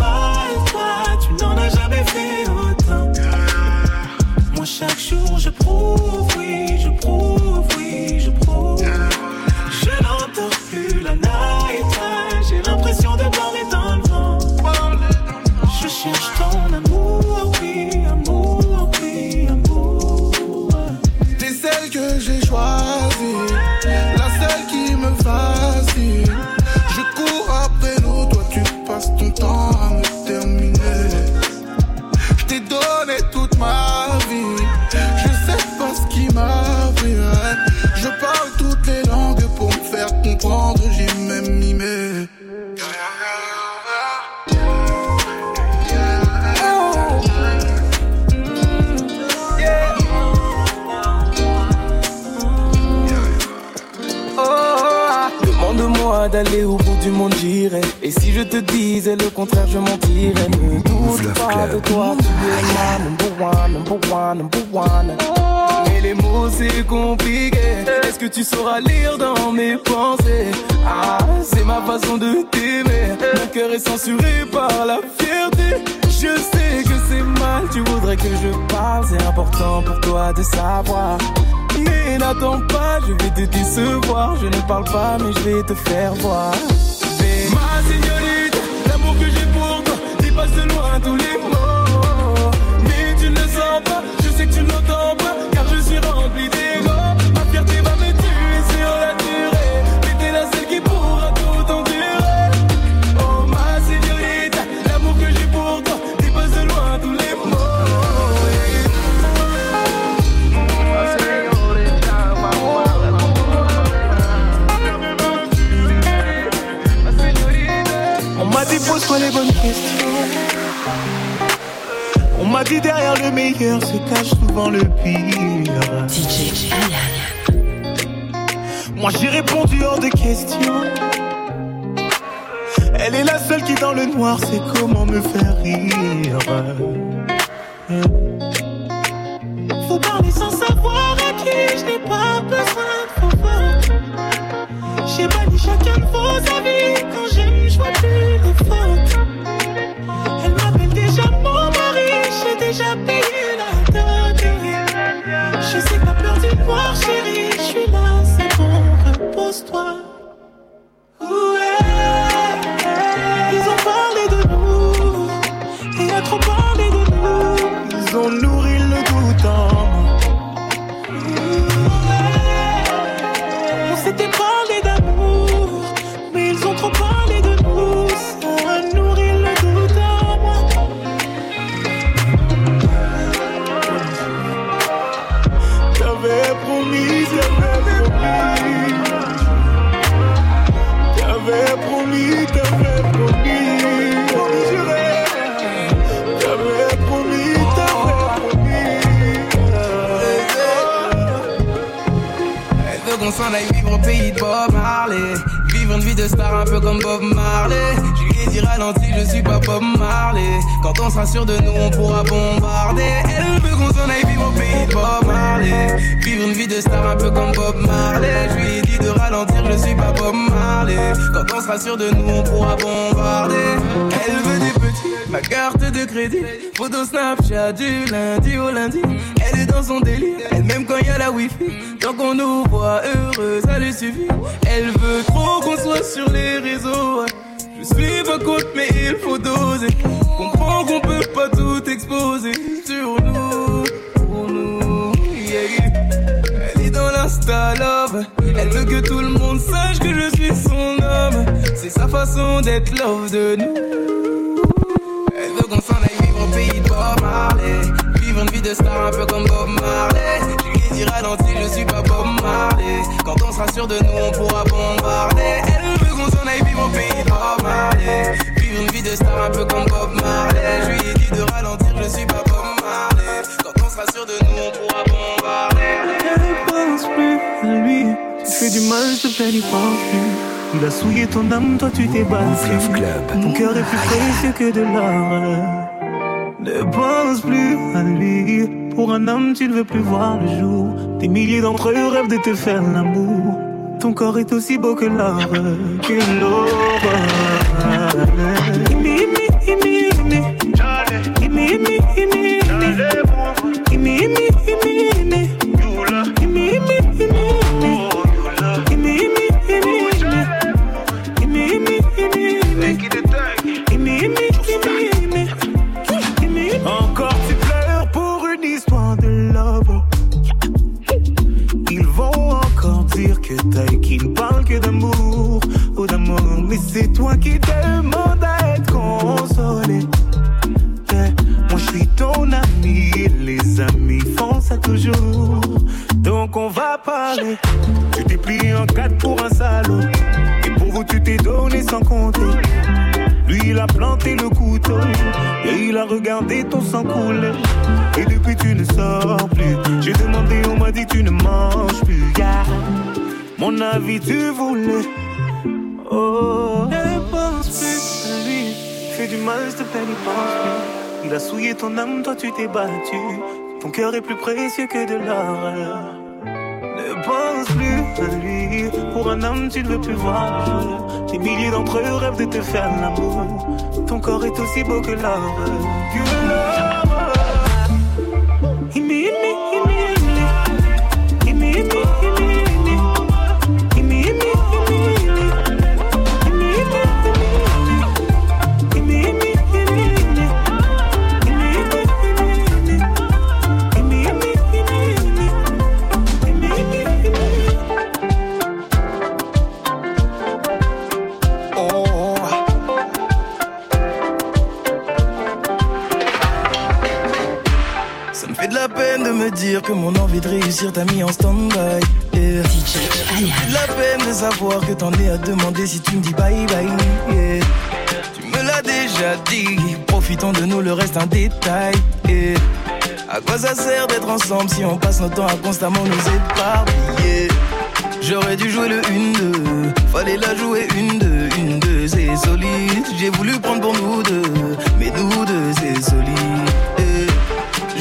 te faire voir. Parler sans savoir star un peu comme Bob Marley. Je lui ai dit ralenti, je suis pas Bob Marley. Quand on sera sûr de nous, on pourra bombarder. Elle veut qu'on s'en aille vivre au pays de Bob Marley. Vivre une vie de star un peu comme Bob Marley. Je lui ai dit de ralentir, je suis pas Bob Marley. Quand on sera sûr de nous, on pourra bombarder. Elle veut des petits, ma carte de crédit. Photo Snapchat du lundi au lundi. Elle est dans son délire, elle même quand y a la wifi. Qu'on nous voit heureux, ça lui suffit. Elle veut trop qu'on soit sur les réseaux. Je suis pas contre, mais il faut doser. Comprends qu'on peut pas tout exposer sur nous, pour nous. Elle est dans l'insta love. Elle veut que tout le monde sache que je suis son homme. C'est sa façon d'être love de nous. Elle veut qu'on s'en aille vivre au pays de Bob Marley. Vivre une vie de star un peu comme Bob Marley. Je lui ai dit ralenti, je suis pas Bob Marley. Quand on sera sûr de nous, on pourra bombarder. Elle veut qu'on s'en aille vivre au pays de Bob Marley. Vivre une vie de star un peu comme Bob Marley. Je lui ai dit de ralentir, je suis pas Bob Marley. Quand on sera sûr de nous, on pourra bombarder. Elle ne pense plus à lui. Tu fais du mal, s'il te plaît, n'y pense plus. Il a souillé ton âme, toi tu t'es battu. Ton cœur est plus précieux que de l'or. Ne pense plus à lui. Pour un homme, tu ne veux plus voir le jour. Des milliers d'entre eux rêvent de te faire l'amour. Ton corps est aussi beau que l'or, que l'aurore. Donc on va parler. Tu t'es plié en quatre pour un salaud. Et pour vous tu t'es donné sans compter. Lui il a planté le couteau et il a regardé ton sang couler. Et depuis tu ne sors plus. J'ai demandé, on m'a dit tu ne manges plus. Yeah. Mon avis tu voulais. Oh, ne pense plus à lui. Fais du mal, s'il te plaît, n'y pense plus. Il a souillé ton âme, toi tu t'es battu. Ton cœur est plus précieux que de l'or. Ne pense plus à lui. Pour un homme, tu ne veux plus voir. Des milliers d'entre eux rêvent de te faire l'amour. Ton corps est aussi beau. Que l'or. Dire que mon envie de réussir t'a mis en stand-by. Yeah. La peine de savoir que t'en es à demander si tu me dis bye bye. Yeah. Tu me l'a déjà dit. Profitons de nous, le reste un détail. Et à quoi ça sert d'être ensemble si on passe notre temps à constamment nous éparpiller? J'aurais dû jouer le 1-2, fallait la jouer une deux, une deux, c'est solide. J'ai voulu prendre pour nous deux, mais nous deux c'est solide.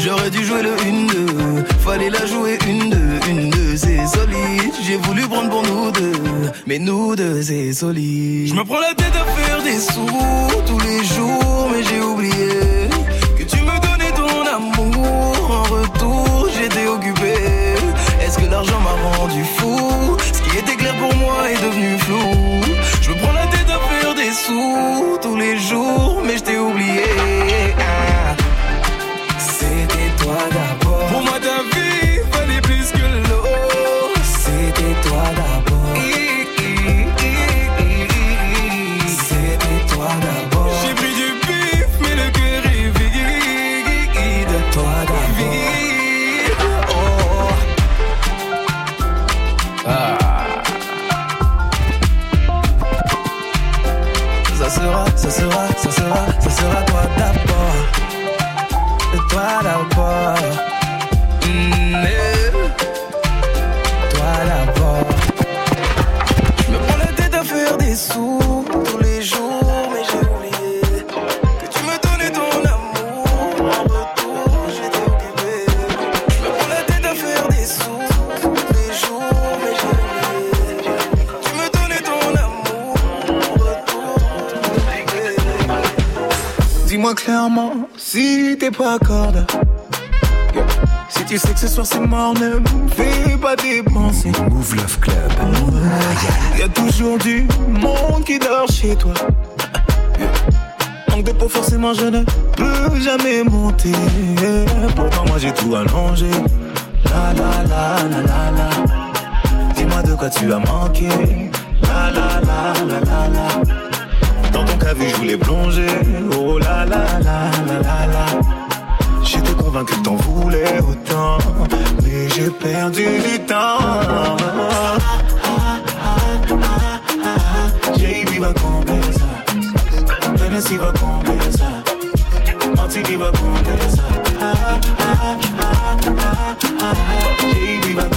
J'aurais dû jouer le 1-2, fallait la jouer une deux, une deux, c'est solide. J'ai voulu prendre pour nous deux, mais nous deux c'est solide. Je me prends la tête à faire des sous tous les jours, mais j'ai oublié que tu me donnais ton amour en retour, j'étais occupé. Est-ce que l'argent m'a rendu fou? Ce qui était clair pour moi est devenu flou. Je me prends la tête à faire des sous tous les jours, pas. Si tu sais que ce soir c'est mort, ne me fais pas dépenser. Move Love Club. Y a toujours du monde qui dort chez toi. Manque de peau, forcément, je ne peux jamais monter. Pourtant, moi j'ai tout allongé. La la la la la la. Dis-moi de quoi tu as manqué. La la la la la la. Dans ton cas, vu, je voulais plonger. Oh la la la la la la. Convaincu que t'en voulais autant. Mais j'ai perdu du temps. JB va combler ça. Tennessee va combler ça. Va combler ça. Va ça.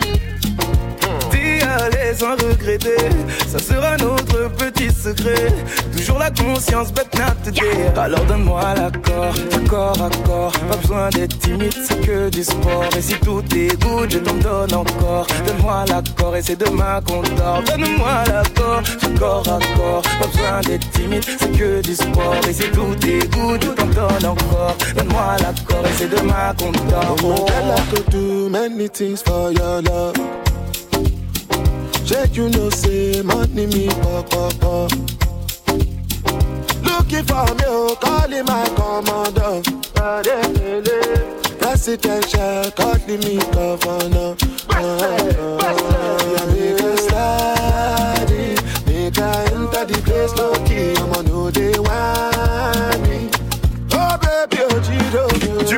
Sans regretter. Ça sera notre petit secret. Toujours la conscience bête n'a te dire. Alors donne-moi l'accord Accord, accord Pas besoin d'être timide c'est que du sport. Et si tout est good je t'en donne encore. Donne-moi l'accord et c'est demain qu'on dort. Donne-moi l'accord Accord, accord Pas besoin d'être timide c'est que du sport. Et si tout est good je t'en donne encore. Donne-moi l'accord et c'est demain qu'on dort. Oh, Check, you know, say, money me, pop, pop, pop. Looking for me, oh, calling my commander. Presidential, calling me governor. Yeah, make a study, make I enter the place, low key. I'ma know they want me. Oh, baby, oh, Giro. Tu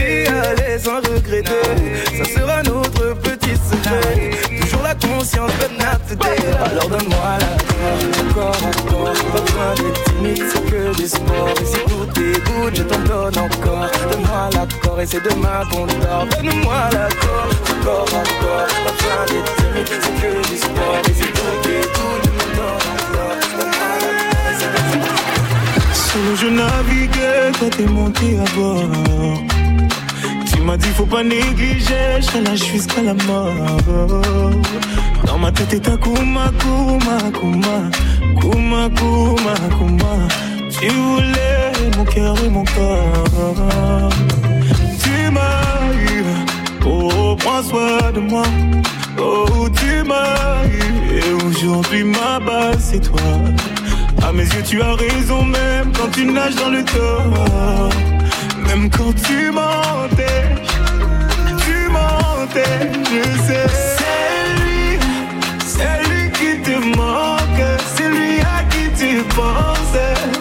D'y aller sans regretter. Ça sera notre petit secret. Toujours la conscience but not Alors donne-moi l'accord Accord, accord Pas besoin d'être timide c'est que du sport. Et si tout good je t'en donne encore. Donne-moi l'accord et c'est demain qu'on dort. Donne-moi l'accord Accord, accord Pas besoin d'être timide c'est que du sport. Et si tout est Solo je naviguais, toi t'es monté à bord. Tu m'as dit faut pas négliger, je lâche jusqu'à la mort. Dans ma tête est ta kuma, kuma, kuma, kuma, kuma, kuma. Tu voulais mon cœur et mon corps. Tu m'as eu, oh, oh prends soin de moi. Oh tu m'as eu, et aujourd'hui ma base c'est toi. À mes yeux, tu as raison, même quand tu nages dans le tort. Même quand tu mentais, tu mentais, je sais. C'est lui, c'est lui qui te manque, c'est lui à qui tu penses.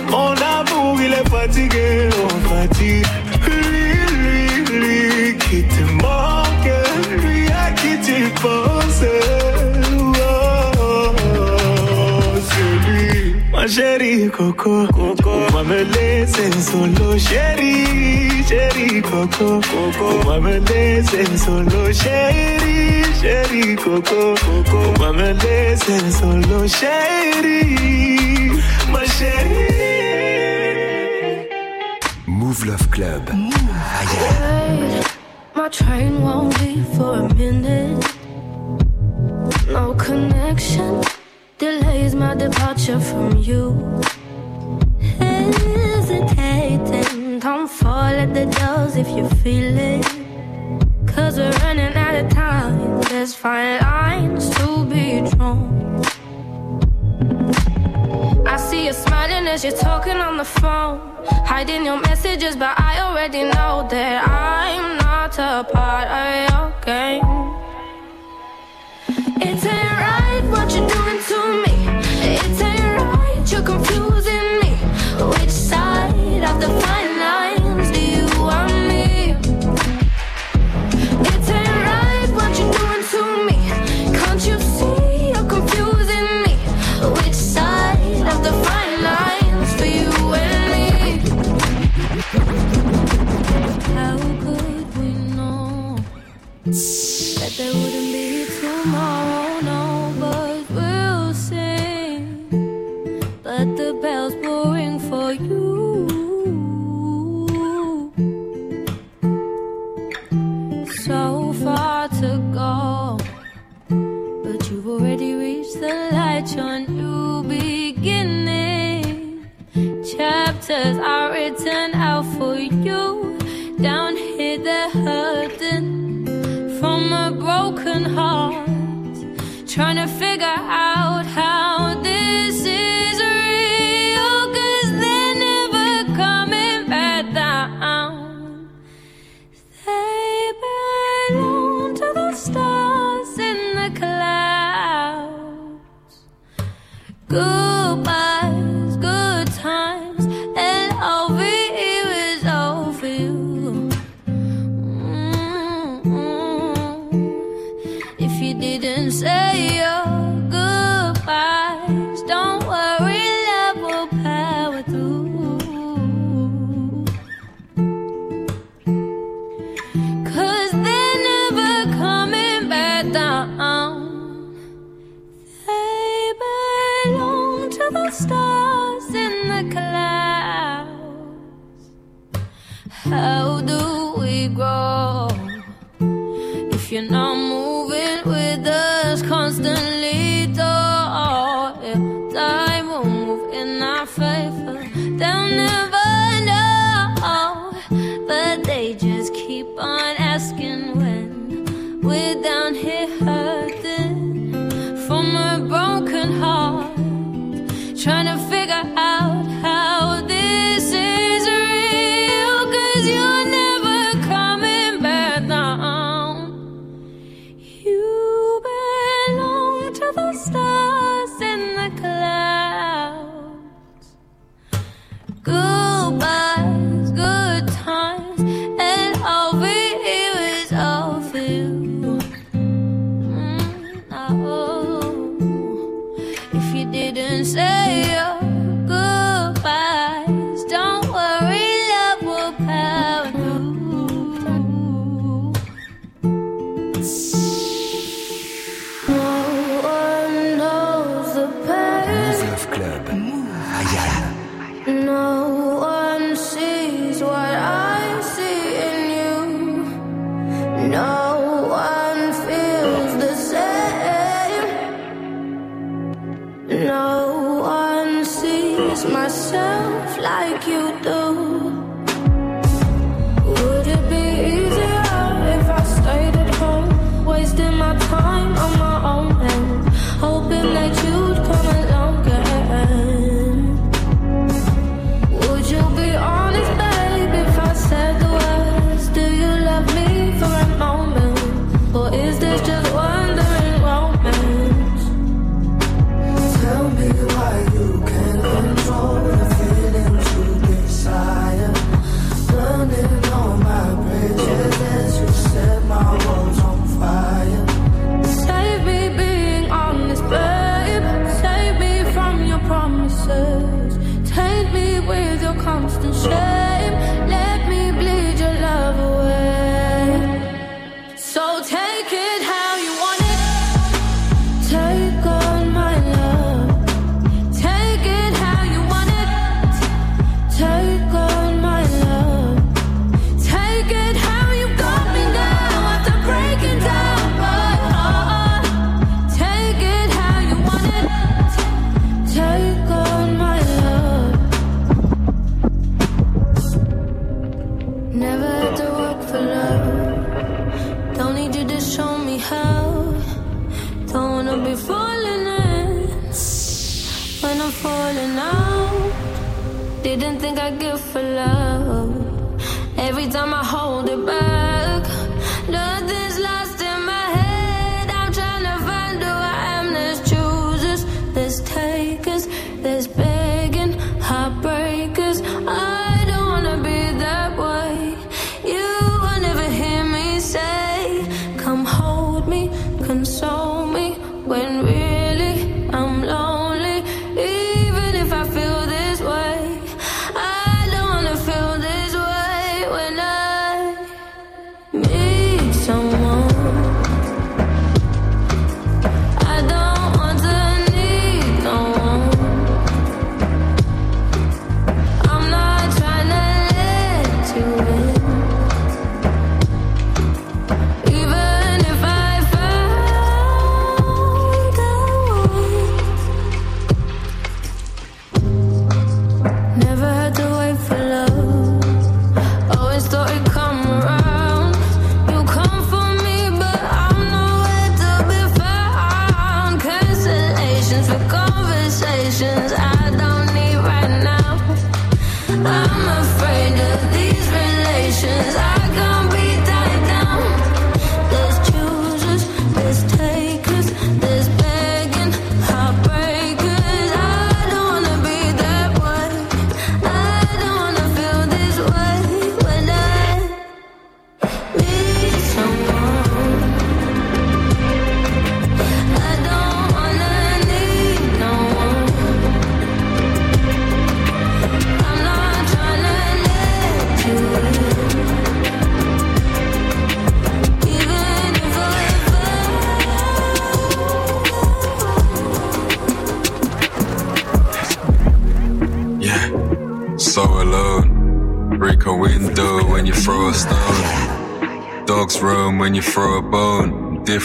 Mon amour, il est fatigué, oh, on fatigue. chérie coco, coco. Mama, va me laisser solo, chéri chérie coco, coco. Mama, va me laisser solo, chéri chérie coco, coco. Mama, va me laisser solo, chéri ma. Mouv' Love Club. Yeah. My train won't leave for a minute. No connection delays my departure from you. Hesitating, don't fall at the doors if you feel it. Cause we're running out of time. There's fine lines to be drawn. I see you smiling as you're talking on the phone. Hiding your messages, but I already know that I'm not a part of your game. It's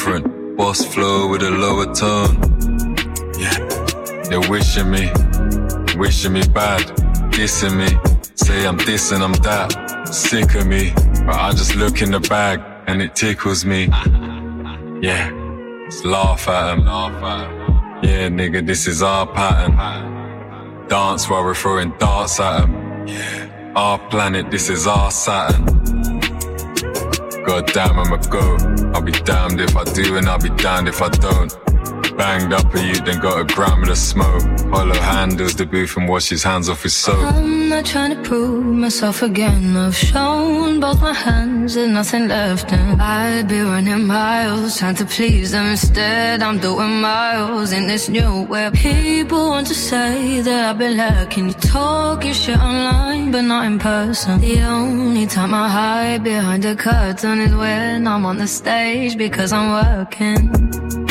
Different boss flow with a lower tone. Yeah, they're wishing me, wishing me bad, dissing me. Say I'm this and I'm that. Sick of me, but I just look in the bag and it tickles me. Yeah, just laugh at 'em. Laugh at 'em. Yeah, nigga, this is our pattern. Dance while we're throwing darts at 'em. Our planet, this is our Saturn. Damn, I'm a go. I'll be damned if I do, and I'll be damned if I don't. Banged up a you, then got a gram of the smoke. Hollow handles the booth and wash his hands off his soap. I'm not trying to prove myself again. I've shown both my hands and nothing left. And I'd be running miles trying to please them. Instead, I'm doing miles in this new web. People want to say that I've been lacking. You talk your shit online, but not in person. The only time I hide behind the curtain is when I'm on the stage because I'm working.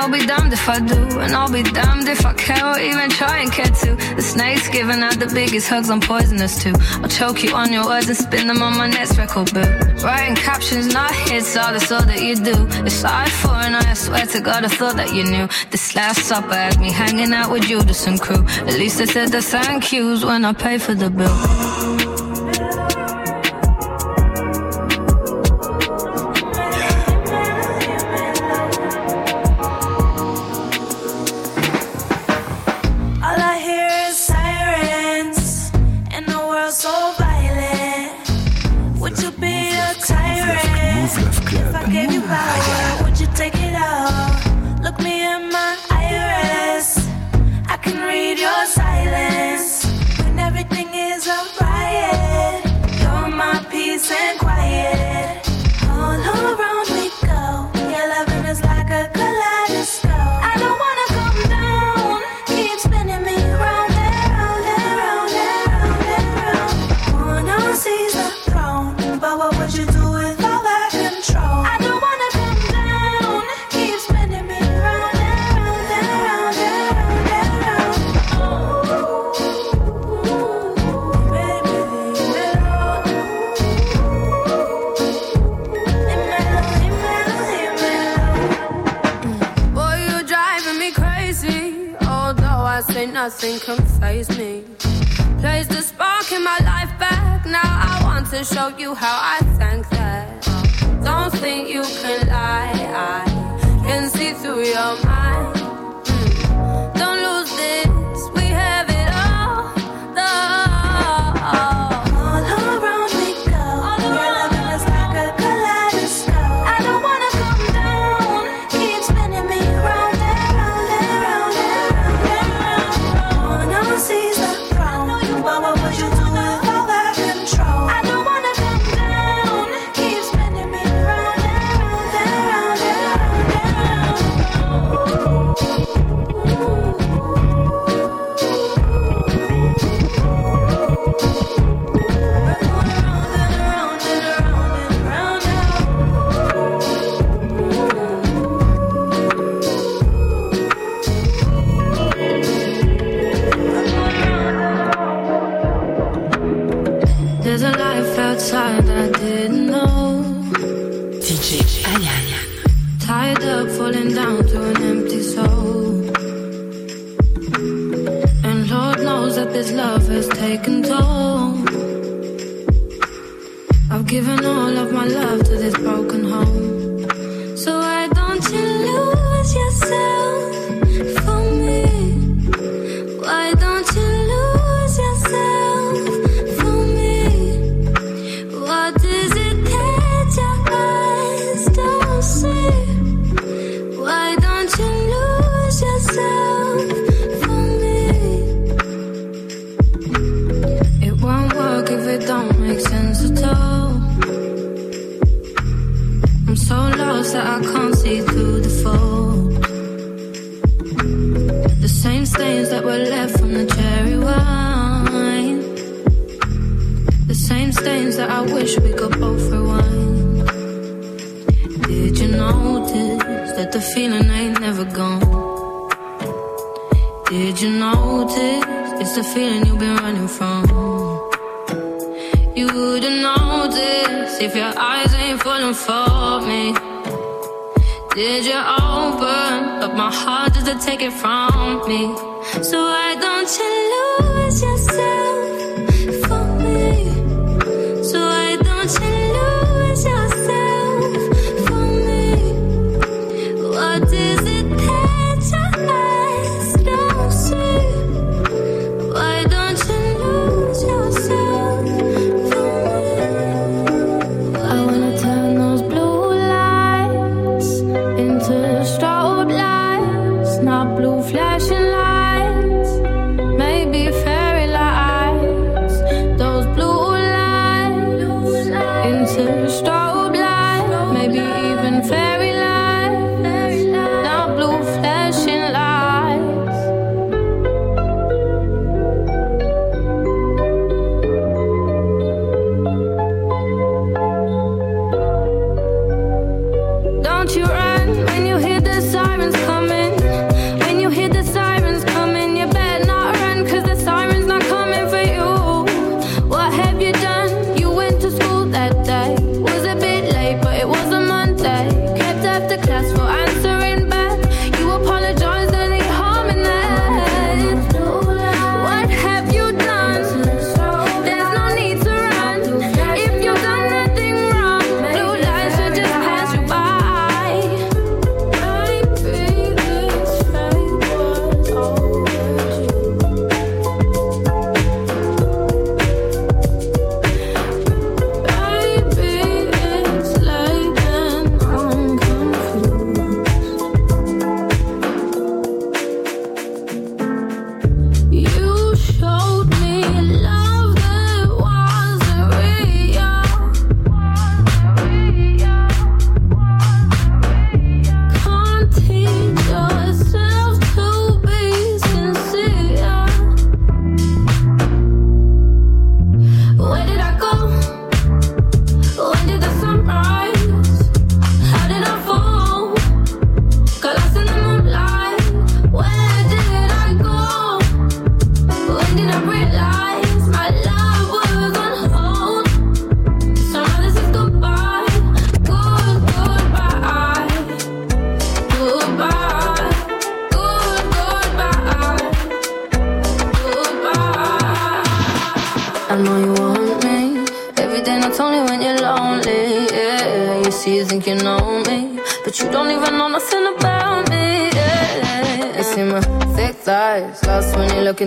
I'll be damned if I do, and I'll be damned if I care or even try and care to. The snake's giving out the biggest hugs, I'm poisonous too. I'll choke you on your words and spin them on my next record bill. Writing captions, not hits, all that's all that you do. It's I for and I swear to God, I thought that you knew. This last supper had me hanging out with Judas and crew. At least I said the thank yous when I pay for the bill. Nothing can phase me. Place the spark in my life back. Now I want to show you how I thank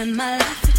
Spend my life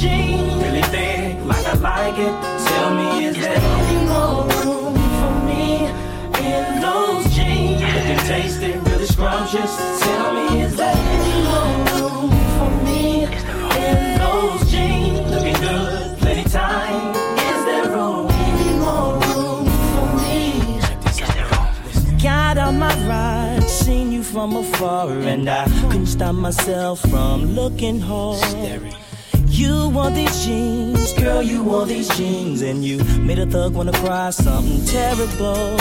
those? Really thick, like I like it. Tell me, is there any more room for me in those jeans? Looking tasty, really scrumptious. Tell me, is there any more room for me in those jeans? Looking good, plenty time. Is there room? Any more room for me? Got on my ride, seen you from afar, and I couldn't stop myself from looking hard. You wore these jeans, girl, you wore these jeans, and you made a thug wanna cry something terrible.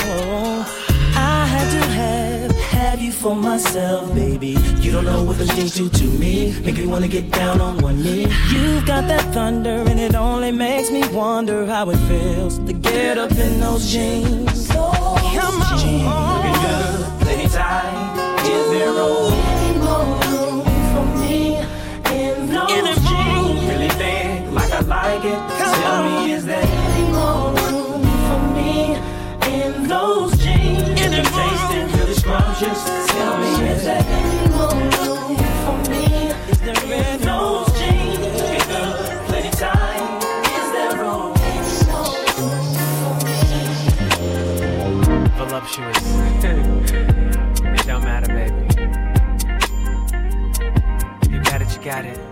I had to have, have you for myself, baby. You don't know what those jeans do to me, make me wanna get down on one knee. You've got that thunder, and it only makes me wonder how it feels to get up in those jeans. Come on, jeans. Looking good, plenty time. Is there room? Like I like it. Tell me, is there any more room for me in those jeans? Looking tasty, really scrumptious. Tell me, is there any more room for me Is there in those jeans? Looking good, plenty time. Is there room? voluptuous. it don't matter, baby. You got it, you got it.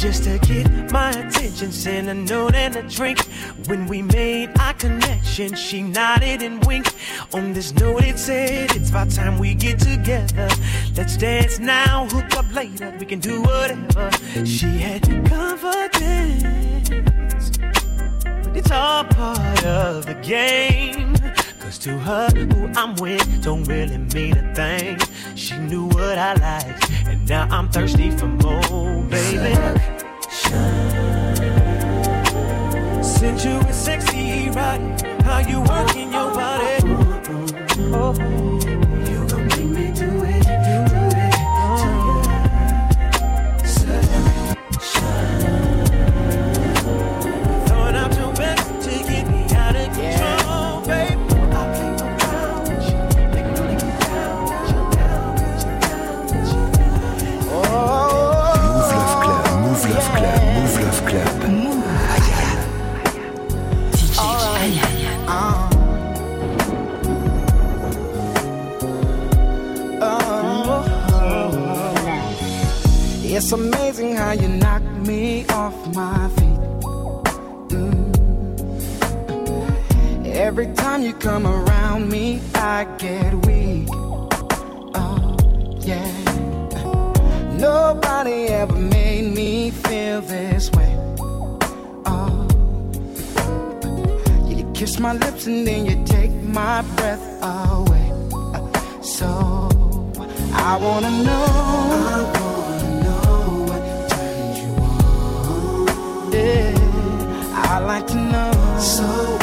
Just to get my attention, send a note and a drink. When we made our connection, she nodded and winked. On this note, it said, It's about time we get together. Let's dance now, hook up later. We can do whatever. She had confidence, but it's all part of the game. Cause to her, who I'm with don't really mean a thing. She knew what I liked, and now I'm thirsty for more, baby. Since you is sexy, right? How you working your body? Oh, It's amazing how you knock me off my feet. Mm. Every time you come around me, I get weak. Oh, yeah. Nobody ever made me feel this way. Oh, you kiss my lips and then you take my breath away. So I wanna know. like to know. So